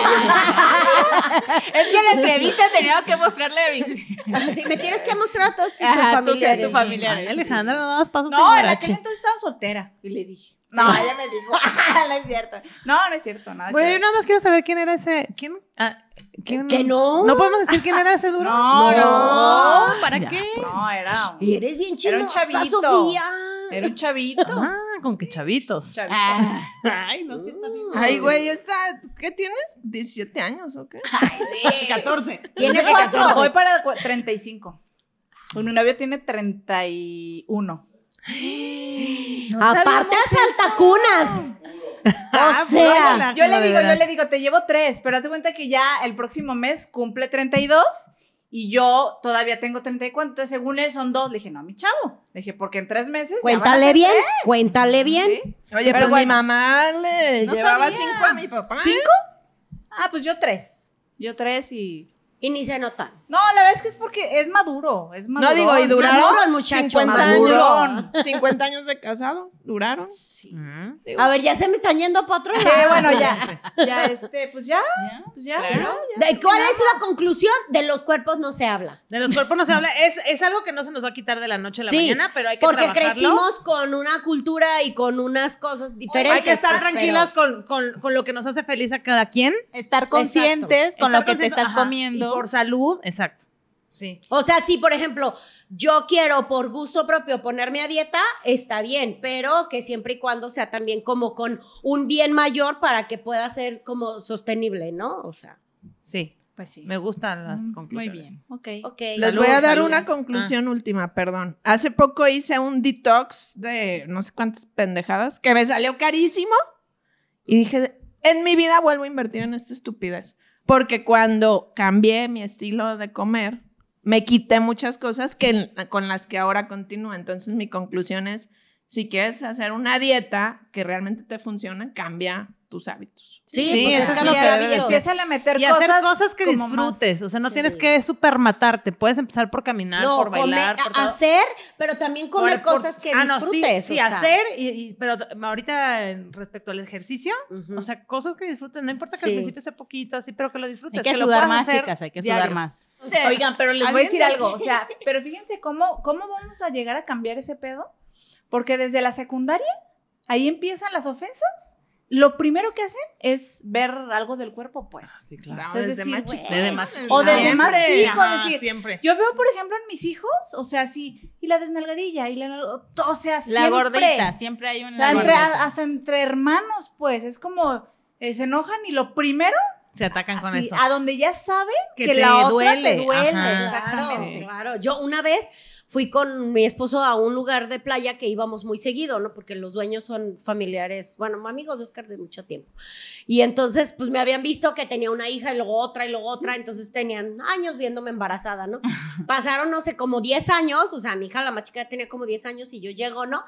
Es que en la entrevista tenía que mostrarle a mi... Sí, me tienes que mostrar a todos tus familiares. tu familiar. Ay, Alejandra, no dabas pasos No, en aquel entonces estaba soltera. Y le dije. No, ella me dijo. no es cierto. No, no es cierto, nada. Bueno, yo nada más quiero saber quién era ese. ¿Quién? Ah, ¿quién? ¿Que no? No podemos decir quién era ese duro. No, no. No, ¿para Ya, qué? No, era. Y eres bien Era un chavito. Sofía. Era un chavito. Ah, con que chavitos. Chavito. Ah, Ay, no, sí está bien. Ay, güey, esta, ¿qué tienes? ¿17 años o qué? 14. Tiene Voy cuatro. para cu- 35. Pues mi novio tiene 31. Aparte a saltacunas. Ah, O sea, Yo le digo, yo le digo, te llevo tres, pero haz de cuenta que ya el próximo mes cumple 32 y yo todavía tengo 34. Entonces, según él, son dos. Le dije, no, mi chavo. Le dije, porque en tres meses. ya van a Cuéntale bien, tres. cuéntale bien. ¿Sí? Oye, Pero pues mi mamá le No llevaba sabía. 5 a mi papá. ¿Cinco? Ah, pues yo tres. Yo tres y. Y ni se notan. No, la verdad es que es porque es maduro, es maduro. No digo, y duraron Maduro el muchacho, 50 madurón. años. 50 años de casado, duraron. Mm. A ver, ya se me están yendo para otro Sí, lado. bueno, ya, ya, este, pues ya, pues ya, Claro. ya, ya ¿De ¿Cuál es la conclusión? De los cuerpos no se habla. De los cuerpos no se habla. Es, es algo que no se nos va a quitar de la noche a la Sí, mañana, pero hay que Porque trabajarlo. crecimos con una cultura y con unas cosas diferentes. Hay que estar pues, tranquilas con, con- con lo que nos hace feliz a cada quien. Estar conscientes con Estar lo que te estás ajá, comiendo. Por salud, exacto. Sí. O sea, si por ejemplo yo quiero por gusto propio ponerme a dieta, está bien, pero que siempre y cuando sea también como con un bien mayor para que pueda ser como sostenible, ¿no? O sea, Sí. Pues sí. Me gustan las Mm, Muy conclusiones. bien. Ok. ok. Les Salud, voy a dar salud. una conclusión última, perdón. Hace poco hice un detox de no sé cuántas pendejadas que me salió carísimo y dije, en mi vida vuelvo a invertir en esta estupidez. Porque cuando cambié mi estilo de comer, me quité muchas cosas que, con las que ahora continúo. Entonces mi conclusión es, si quieres hacer una dieta que realmente te funcione, cambia tus hábitos. Sí, Sí, pues es eso es lo cambiar que. Empieza a meter Y cosas. hacer cosas que más- disfrutes. O sea, no Sí. tienes que super matarte. Puedes empezar por caminar, No, por bailar, por todo. hacer, pero también comer Por- cosas que ah, no, sí, disfrutes. Sí, o sea. hacer, y, y- pero ahorita respecto al ejercicio, o sea, cosas que disfrutes, no importa que Sí. al principio sea poquito, así, pero que lo disfrutes. Hay que sudar más, hacer chicas, hay que diario. sudar más. Oigan, pero les voy a decir algo. O sea, pero fíjense cómo, cómo vamos a llegar a cambiar ese pedo. Porque desde la secundaria, ahí empiezan las ofensas. Lo primero que hacen es ver algo del cuerpo, pues. Sí, claro. No, O sea, es desde decir, más chiquito. Desde más O desde chiquito. más Siempre. chico, Ajá, decir, siempre. Yo veo, por ejemplo, en mis hijos, o sea, sí, y la desnalgadilla, y la, o sea, La siempre. gordita, siempre hay una O sea, entre- gordita. hasta entre hermanos, pues, es como, eh, se enojan y lo primero, Se atacan con así, eso. a donde ya saben Que que, te la otra duele, te duele. ajá. Exactamente. Claro, claro. Yo una vez fui con mi esposo a un lugar de playa que íbamos muy seguido, ¿no? Porque los dueños son familiares, bueno, amigos de Oscar de mucho tiempo. Y entonces, pues me habían visto que tenía una hija y luego otra y luego otra, entonces tenían años viéndome embarazada, ¿no? Pasaron, no sé, como 10 años, o sea, mi hija, la más chica, tenía como 10 años y yo llego, ¿no?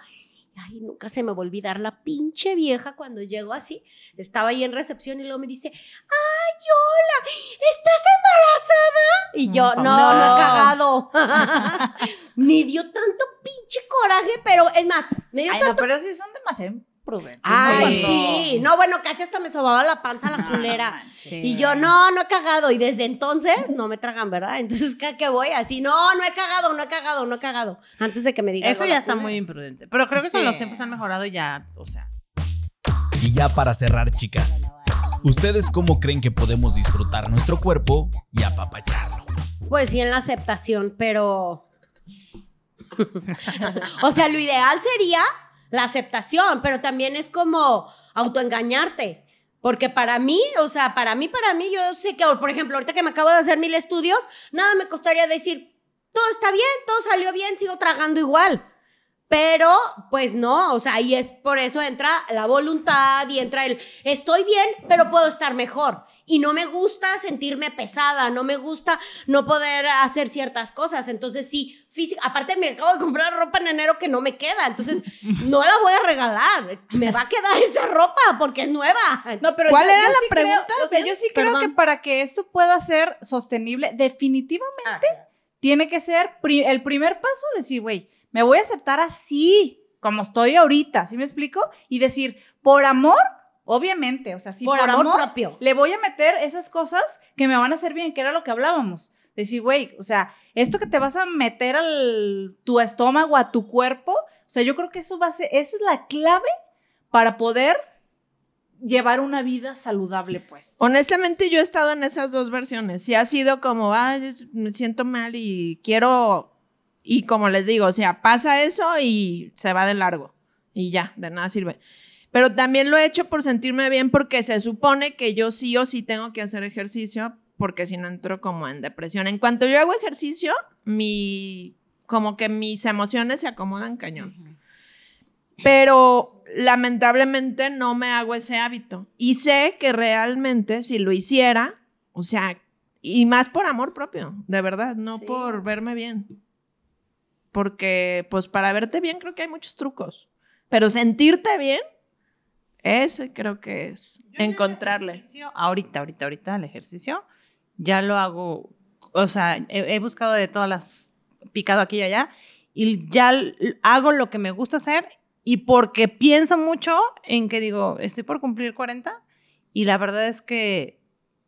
Ay, nunca se me va a olvidar la pinche vieja cuando llego así. Estaba ahí en recepción y luego me dice, ay, hola, ¿estás embarazada? Y yo, no, no, No. he cagado. me dio tanto pinche coraje, pero es más, me dio Ay, no, tanto... pero sí son demasiado imprudentes. Ay, No, sí. No, bueno, casi hasta me sobaba la panza la culera. no. Y yo, no, no he cagado. Y desde entonces no me tragan, ¿verdad? Entonces, ¿qué, qué voy? Así, no, no he cagado, no he cagado, no he cagado. Antes de que me digan. Eso ya está muy imprudente. Pero creo que con los tiempos han mejorado ya, o sea. Y ya para cerrar, chicas, ¿ustedes cómo creen que podemos disfrutar nuestro cuerpo y apapacharlo? Pues sí, en la aceptación, pero. o sea, lo ideal sería la aceptación, pero también es como autoengañarte. Porque para mí, o sea, para mí, para mí, yo sé que, por ejemplo, ahorita que me acabo de hacer mil estudios, nada me costaría decir, todo está bien, todo salió bien, sigo tragando igual. Pero, pues no, o sea, ahí es por eso entra la voluntad y entra el estoy bien, pero puedo estar mejor. Y no me gusta sentirme pesada, no me gusta no poder hacer ciertas cosas. Entonces, sí, física. Aparte, me acabo de comprar ropa en enero que no me queda. Entonces, no la voy a regalar. Me va a quedar esa ropa porque es nueva. No, pero ¿Cuál yo- era yo la sí creo- pregunta? o sea, yo sí creo que para que esto pueda ser sostenible, definitivamente tiene que ser pri- el primer paso decir, güey, me voy a aceptar así, como estoy ahorita, ¿sí me explico? Y decir, por amor, obviamente, o sea, sí, Por por, amor amor, propio. le voy a meter esas cosas que me van a hacer bien, que era lo que hablábamos. Decir, güey, o sea, esto que te vas a meter al tu estómago, a tu cuerpo, o sea, yo creo que eso va a ser, eso es la clave para poder llevar una vida saludable, pues. Honestamente, yo he estado en esas dos versiones. Sí ha sido como, ay, me siento mal y quiero. Y como les digo, o sea, pasa eso y se va de largo. Y ya, de nada sirve. Pero también lo he hecho por sentirme bien porque se supone que yo sí o sí tengo que hacer ejercicio porque si no entro como en depresión. En cuanto yo hago ejercicio, mi como que mis emociones se acomodan cañón. Pero lamentablemente no me hago ese hábito. Y sé que realmente si lo hiciera, o sea, y más por amor propio, de verdad, no Sí. por verme bien. Porque, pues, para verte bien creo que hay muchos trucos. Pero sentirte bien, ese creo que es encontrarle. Ahorita, ahorita, ahorita el ejercicio ya lo hago o sea, he, he buscado de todas las, picado aquí y allá, y ya hago lo que me gusta hacer y porque pienso mucho en que digo, estoy por cumplir 40 y la verdad es que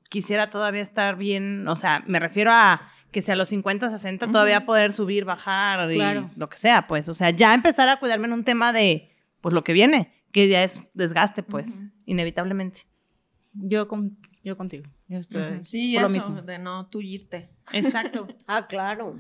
quisiera todavía estar bien, o sea, me refiero a que sea a los 50, 60 todavía poder subir, bajar y Claro. lo que sea, pues, o sea, ya empezar a cuidarme en un tema de, pues, lo que viene, que ya es desgaste, pues, inevitablemente. Yo, con, yo contigo. Yo estoy Sí, por eso, lo mismo. de no tullirte. Exacto. Ah, claro.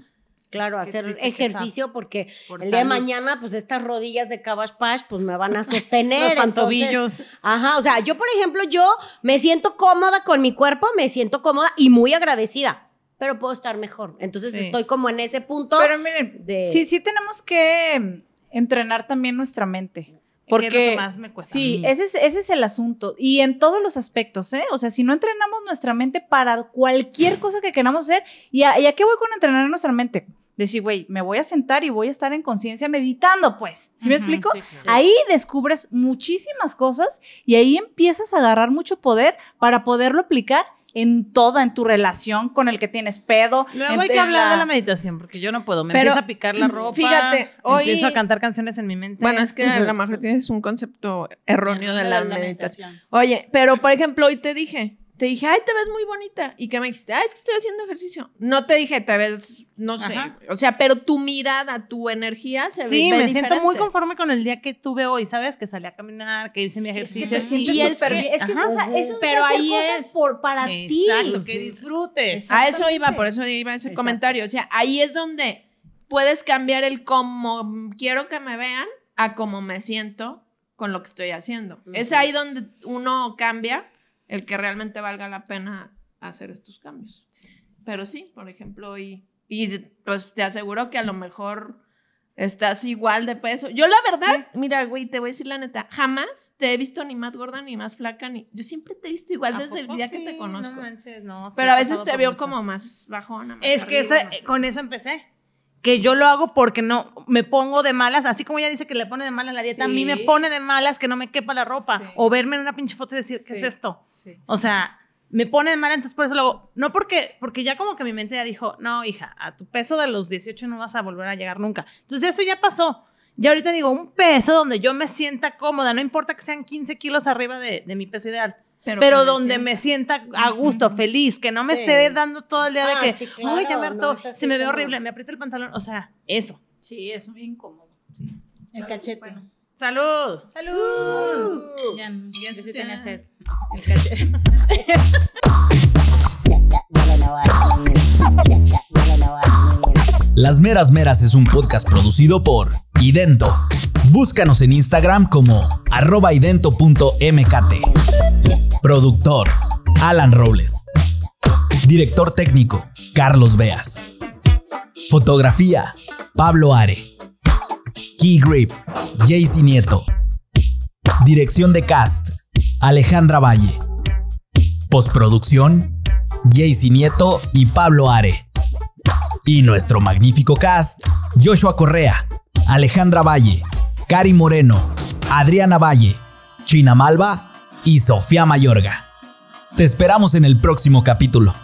Claro, hacer ejercicio porque Por el día de mañana, pues estas rodillas de Cabash Pash, pues me van a sostener. Los entonces- pantobillos. Ajá, o sea, yo, por ejemplo, yo me siento cómoda con mi cuerpo, me siento cómoda y muy agradecida, pero puedo estar mejor. Entonces Sí. estoy como en ese punto. Pero miren, de- sí, sí tenemos que mm, entrenar también nuestra mente. Porque Que es lo que más me cuesta sí, ese es, ese es el asunto. Y en todos los aspectos, ¿eh? O sea, si no entrenamos nuestra mente para cualquier cosa que queramos hacer, ¿y a, y a qué voy con entrenar nuestra mente? Decir, güey, me voy a sentar y voy a estar en conciencia meditando, pues. ¿Sí me explico? sí, claro. Ahí descubres muchísimas cosas y ahí empiezas a agarrar mucho poder para poderlo aplicar en toda, en tu relación con el que tienes pedo. Luego en- hay que hablar de la- meditación, porque yo no puedo. Me Pero, empieza a picar la ropa. fíjate, hoy- Empiezo a cantar canciones en mi mente. Bueno, es que a lo mejor tienes un concepto erróneo de la, De la meditación. meditación. Oye, pero por ejemplo, hoy te dije, te dije, ay, te ves muy bonita. ¿Y qué me dijiste? Ay, es que estoy haciendo ejercicio. No te dije, te ves, no sé. Ajá. O sea, pero tu mirada, tu energía se Sí, ve me siento muy diferente. conforme con el día que tuve hoy, ¿sabes? Que salí a caminar, que hice mi Sí, es que ejercicio. te sientes Y es súper que- bien. Es que eso, es- eso es Pero hacer ahí cosas es- por, para ti. Exacto, que disfrutes. A eso iba, por eso iba ese Exacto. comentario. O sea, ahí es donde puedes cambiar el cómo quiero que me vean a cómo me siento con lo que estoy haciendo. Es ahí donde uno cambia el que realmente valga la pena hacer estos cambios. Pero sí, por ejemplo, y, y pues te aseguro que a lo mejor estás igual de peso. Yo la verdad, mira, güey, te voy a decir la neta, jamás te he visto ni más gorda ni más flaca ni yo siempre te he visto igual ¿A desde el día que sí? te conozco. No manches, no, sí Pero a veces te veo mucho. como más bajona. más Es que esa- con eso empecé. Que yo lo hago porque no me pongo de malas, así como ella dice que le pone de malas la dieta, a mí me Sí. pone de malas que no me quepa la ropa Sí. o verme en una pinche foto y decir, ¿qué Sí. es esto? Sí. O sea, me pone de mala, entonces por eso lo hago. No porque, porque ya como que mi mente ya dijo, no, hija, a tu peso de los 18 no vas a volver a llegar nunca. Entonces eso ya pasó. Ya ahorita digo, un peso donde yo me sienta cómoda, no importa que sean 15 kilos arriba de, de mi peso ideal. Pero, donde sienta. me sienta a gusto, feliz, que no me Sí. esté dando todo el día Ah, de que, sí, ay, ya claro, me hartó, no se me ve horrible, me aprieta el pantalón, o sea, eso. Sí, es muy incómodo. Sí. el cachete. ¡Salud! ¡Salud! Ya, ya sí ya. tenía sed. El cachete. Las Meras Meras es un podcast producido por Idento. Búscanos en Instagram como arroba idento.mkt. Productor, Alan Robles. Director técnico, Carlos Beas. Fotografía, Pablo Are. Key Grip, Jaycee Nieto. Dirección de cast, Alejandra Valle. Postproducción, Jaycee Nieto y Pablo Are. Y nuestro magnífico cast, Joshua Correa, Alejandra Valle, Cari Moreno, Adriana Valle, China Malva y Sofía Mayorga. Te esperamos en el próximo capítulo.